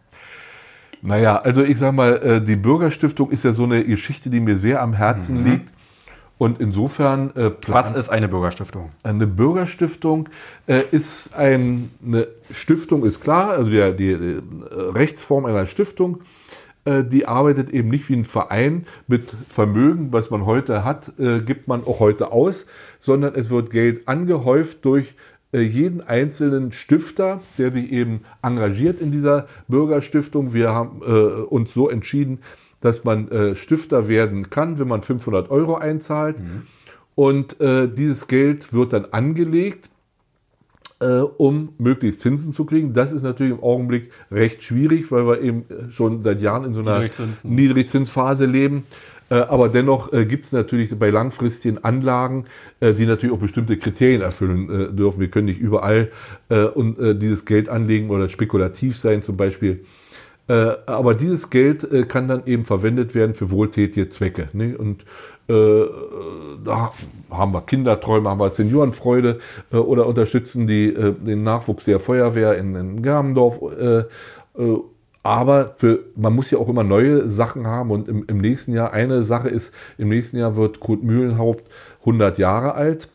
Naja, also ich sag mal, äh, die Bürgerstiftung ist ja so eine Geschichte, die mir sehr am Herzen mhm. liegt. Und insofern. Äh, Was ist eine Bürgerstiftung? Eine Bürgerstiftung äh, ist ein, eine Stiftung, ist klar, also die, die, die Rechtsform einer Stiftung. Die arbeitet eben nicht wie ein Verein mit Vermögen, was man heute hat, äh, gibt man auch heute aus, sondern es wird Geld angehäuft durch jeden einzelnen Stifter, der sich eben engagiert in dieser Bürgerstiftung. Wir haben äh, uns so entschieden, dass man äh, Stifter werden kann, wenn man 500 Euro einzahlt. Mhm. Und äh, dieses Geld wird dann angelegt, äh, um möglichst Zinsen zu kriegen. Das ist natürlich im Augenblick recht schwierig, weil wir eben schon seit Jahren in so einer Niedrigzinsphase leben. Äh, aber dennoch äh, gibt es natürlich bei langfristigen Anlagen, äh, die natürlich auch bestimmte Kriterien erfüllen dürfen. Wir können nicht überall und dieses Geld anlegen oder spekulativ sein zum Beispiel. aber dieses Geld kann dann eben verwendet werden für wohltätige Zwecke. Ne? Und da haben wir Kinderträume, haben wir Seniorenfreude oder unterstützen die, den Nachwuchs der Feuerwehr in, in Germendorf aber für, man muss ja auch immer neue Sachen haben und im, im nächsten Jahr, eine Sache ist, im nächsten Jahr wird Kurt Mühlenhaupt 100 Jahre alt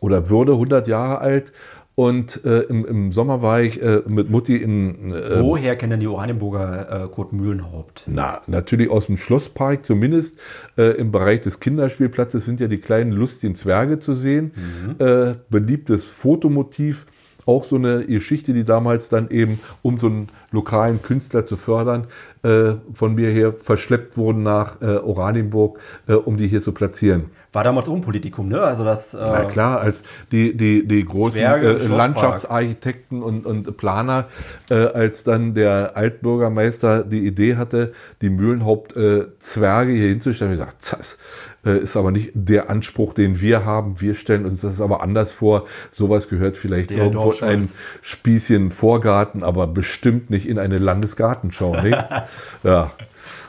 oder würde 100 Jahre alt und äh, im, im, Sommer war ich äh, mit Mutti in. Äh, Woher kennen die Oranienburger äh, Kurt Mühlenhaupt? Na, natürlich aus dem Schlosspark, zumindest äh, im Bereich des Kinderspielplatzes sind ja die kleinen lustigen Zwerge zu sehen. Mhm. Äh, beliebtes Fotomotiv auch so eine Geschichte, die damals dann eben, um so einen lokalen Künstler zu fördern, äh, von mir her verschleppt wurden nach äh, Oranienburg, äh, um die hier zu platzieren. War damals auch ein Politikum, ne? Also das. Äh Na klar, als die, die, die großen äh, Landschaftsarchitekten und, und Planer, äh, als dann der Altbürgermeister die Idee hatte, die Mühlenhaupt-Zwerge hier hinzustellen, ich gesagt, das äh, ist aber nicht der Anspruch, den wir haben. Wir stellen uns das aber anders vor. Sowas gehört vielleicht der irgendwo ein Spießchen Vorgarten, aber bestimmt nicht in eine Landesgartenschau. Ne? ja.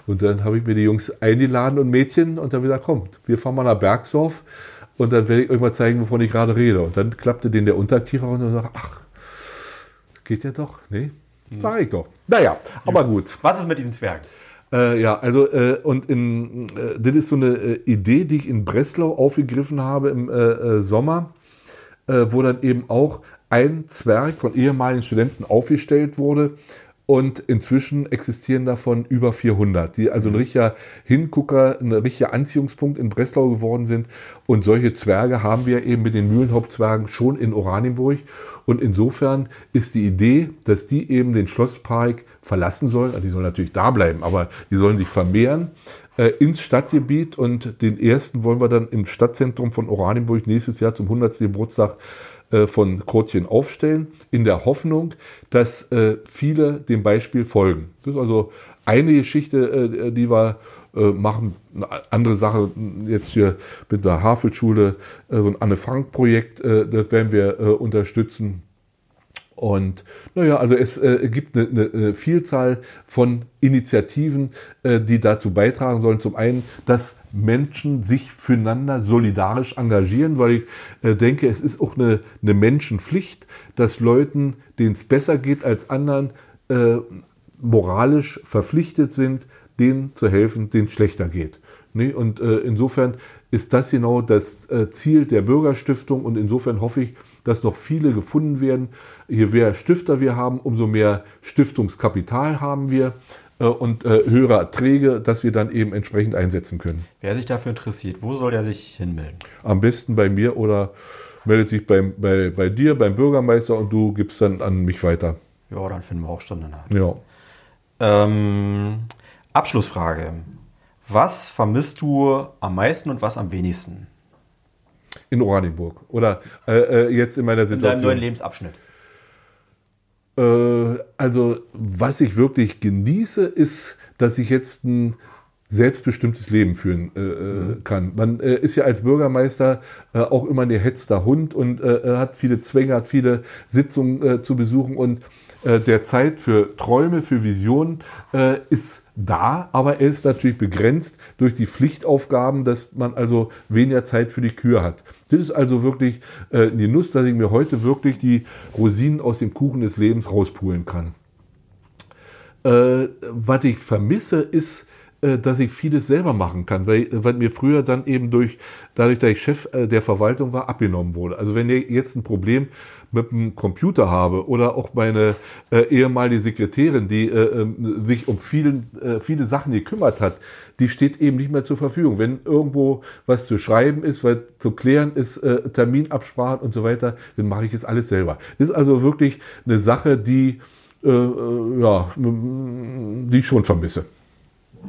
Und dann habe ich mir die Jungs eingeladen und Mädchen und dann wieder kommt. Wir fahren mal nach Bergsdorf und dann werde ich euch mal zeigen, wovon ich gerade rede. Und dann klappte den der Unterkiefer und dann sagt, ach, geht ja doch, ne? Sag ich doch. Naja, aber gut. Was ist mit diesen Zwergen? Äh, ja, also äh, und in, äh, das ist so eine äh, Idee, die ich in Breslau aufgegriffen habe im äh, äh, Sommer, wo dann eben auch ein Zwerg von ehemaligen Studenten aufgestellt wurde und inzwischen existieren davon über 400, die also ein richtiger Hingucker, ein richtiger Anziehungspunkt in Breslau geworden sind. Und solche Zwerge haben wir eben mit den Mühlenhauptzwergen schon in Oranienburg. Und insofern ist die Idee, dass die eben den Schlosspark verlassen sollen, also die sollen natürlich da bleiben, aber die sollen sich vermehren äh, ins Stadtgebiet und den ersten wollen wir dann im Stadtzentrum von Oranienburg nächstes Jahr zum 100. Geburtstag äh, von Krotchen aufstellen, in der Hoffnung, dass äh, viele dem Beispiel folgen. Das ist also eine Geschichte, äh, die wir machen. Eine andere Sache jetzt hier mit der Havelschule, so ein Anne-Frank-Projekt, das werden wir unterstützen. Und naja, also es äh, gibt eine, eine, Vielzahl von Initiativen, äh, die dazu beitragen sollen. Zum einen, dass Menschen sich füreinander solidarisch engagieren, weil ich äh, denke, es ist auch eine, eine Menschenpflicht, dass Leuten, denen es besser geht als anderen, äh, moralisch verpflichtet sind, denen zu helfen, denen es schlechter geht. Nee? Und äh, insofern ist das genau das äh, Ziel der Bürgerstiftung und insofern hoffe ich, dass noch viele gefunden werden. Je mehr Stifter wir haben, umso mehr Stiftungskapital haben wir äh, und äh, höhere Erträge, dass wir dann eben entsprechend einsetzen können. Wer sich dafür interessiert, wo soll er sich hinmelden? Am besten bei mir oder meldet sich beim, bei, bei dir, beim Bürgermeister und du gibst dann an mich weiter. Ja, dann finden wir auch Stunden nach. Ja. Ähm, Abschlussfrage. Was vermisst du am meisten und was am wenigsten? In Oranienburg. Oder äh, äh, jetzt in meiner Situation. In deinem neuen Lebensabschnitt. Äh, also, was ich wirklich genieße, ist, dass ich jetzt ein selbstbestimmtes Leben führen äh, mhm. kann. Man äh, ist ja als Bürgermeister äh, auch immer ein gehetzter Hund und hat viele Zwänge, hat viele Sitzungen zu besuchen und der Zeit für Träume, für Visionen ist da, aber er ist natürlich begrenzt durch die Pflichtaufgaben, dass man also weniger Zeit für die Kür hat. Das ist also wirklich äh, die Nuss, dass ich mir heute wirklich die Rosinen aus dem Kuchen des Lebens rauspulen kann. Äh, was ich vermisse, ist dass ich vieles selber machen kann, weil, weil mir früher dann eben durch, dadurch, dass ich Chef äh, der Verwaltung war, abgenommen wurde. Also wenn ich jetzt ein Problem mit dem Computer habe oder auch meine äh, ehemalige Sekretärin, die äh, ähm, sich um vielen, äh, viele Sachen gekümmert hat, die steht eben nicht mehr zur Verfügung. Wenn irgendwo was zu schreiben ist, was zu klären ist, äh, Terminabsprachen und so weiter, dann mache ich jetzt alles selber. Das ist also wirklich eine Sache, die, ja, die ich schon vermisse.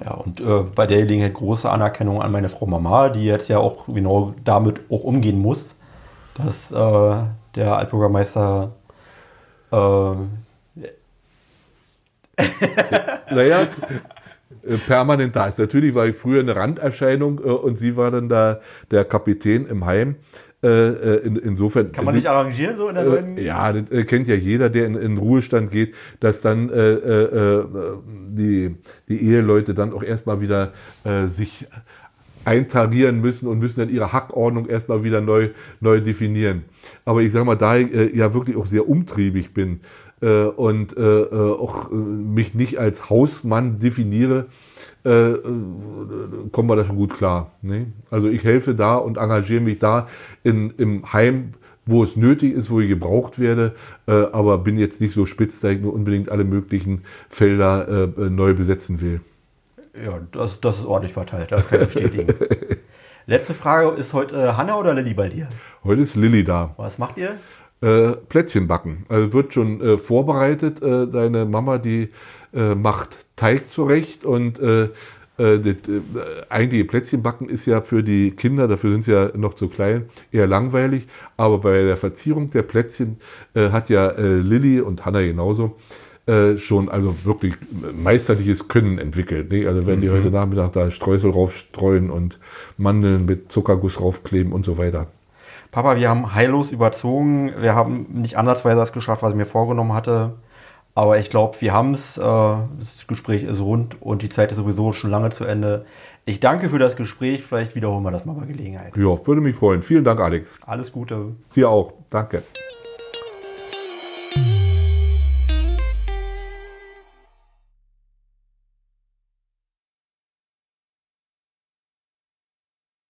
Ja, und äh, bei der Gelegenheit große Anerkennung an meine Frau Mama, die jetzt ja auch genau damit auch umgehen muss, dass äh, der Altbürgermeister äh, naja, äh, permanent da ist. Natürlich war ich früher eine Randerscheinung äh, und sie war dann da der Kapitän im Heim. Äh, äh, in, insofern. Kann man sich arrangieren so in der neuen? Ja, das kennt ja jeder, der in, in Ruhestand geht, dass dann äh, äh, die, die Eheleute dann auch erstmal wieder äh, sich eintarieren müssen und müssen dann ihre Hackordnung erstmal wieder neu, neu definieren. Aber ich sage mal, da ich äh, ja wirklich auch sehr umtriebig bin äh, und äh, auch mich nicht als Hausmann definiere, äh, kommen wir da schon gut klar. Ne? Also ich helfe da und engagiere mich da in, im Heim, wo es nötig ist, wo ich gebraucht werde, äh, aber bin jetzt nicht so spitz, da ich nur unbedingt alle möglichen Felder äh, neu besetzen will. Ja, das, das ist ordentlich verteilt, das kann ich bestätigen. Letzte Frage, ist heute äh, Hanna oder Lilly bei dir? Heute ist Lilly da. Was macht ihr? Äh, Plätzchen backen. Also wird schon äh, vorbereitet. Äh, deine Mama, die äh, macht Teig zurecht und äh, äh, das, eigentliche Plätzchen backen ist ja für die Kinder, dafür sind sie ja noch zu klein, eher langweilig. Aber bei der Verzierung der Plätzchen hat ja Lilly und Hanna genauso schon also wirklich meisterliches Können entwickelt. Ne? Also wenn die mhm. heute Nachmittag da Streusel raufstreuen und Mandeln mit Zuckerguss raufkleben und so weiter. Papa, wir haben heillos überzogen. Wir haben nicht ansatzweise das geschafft, was ich mir vorgenommen hatte. Aber ich glaube, wir haben es. Äh, das Gespräch ist rund und die Zeit ist sowieso schon lange zu Ende. Ich danke für das Gespräch. Vielleicht wiederholen wir das mal bei Gelegenheit. Ja, würde mich freuen. Vielen Dank, Alex. Alles Gute. Dir auch. Danke.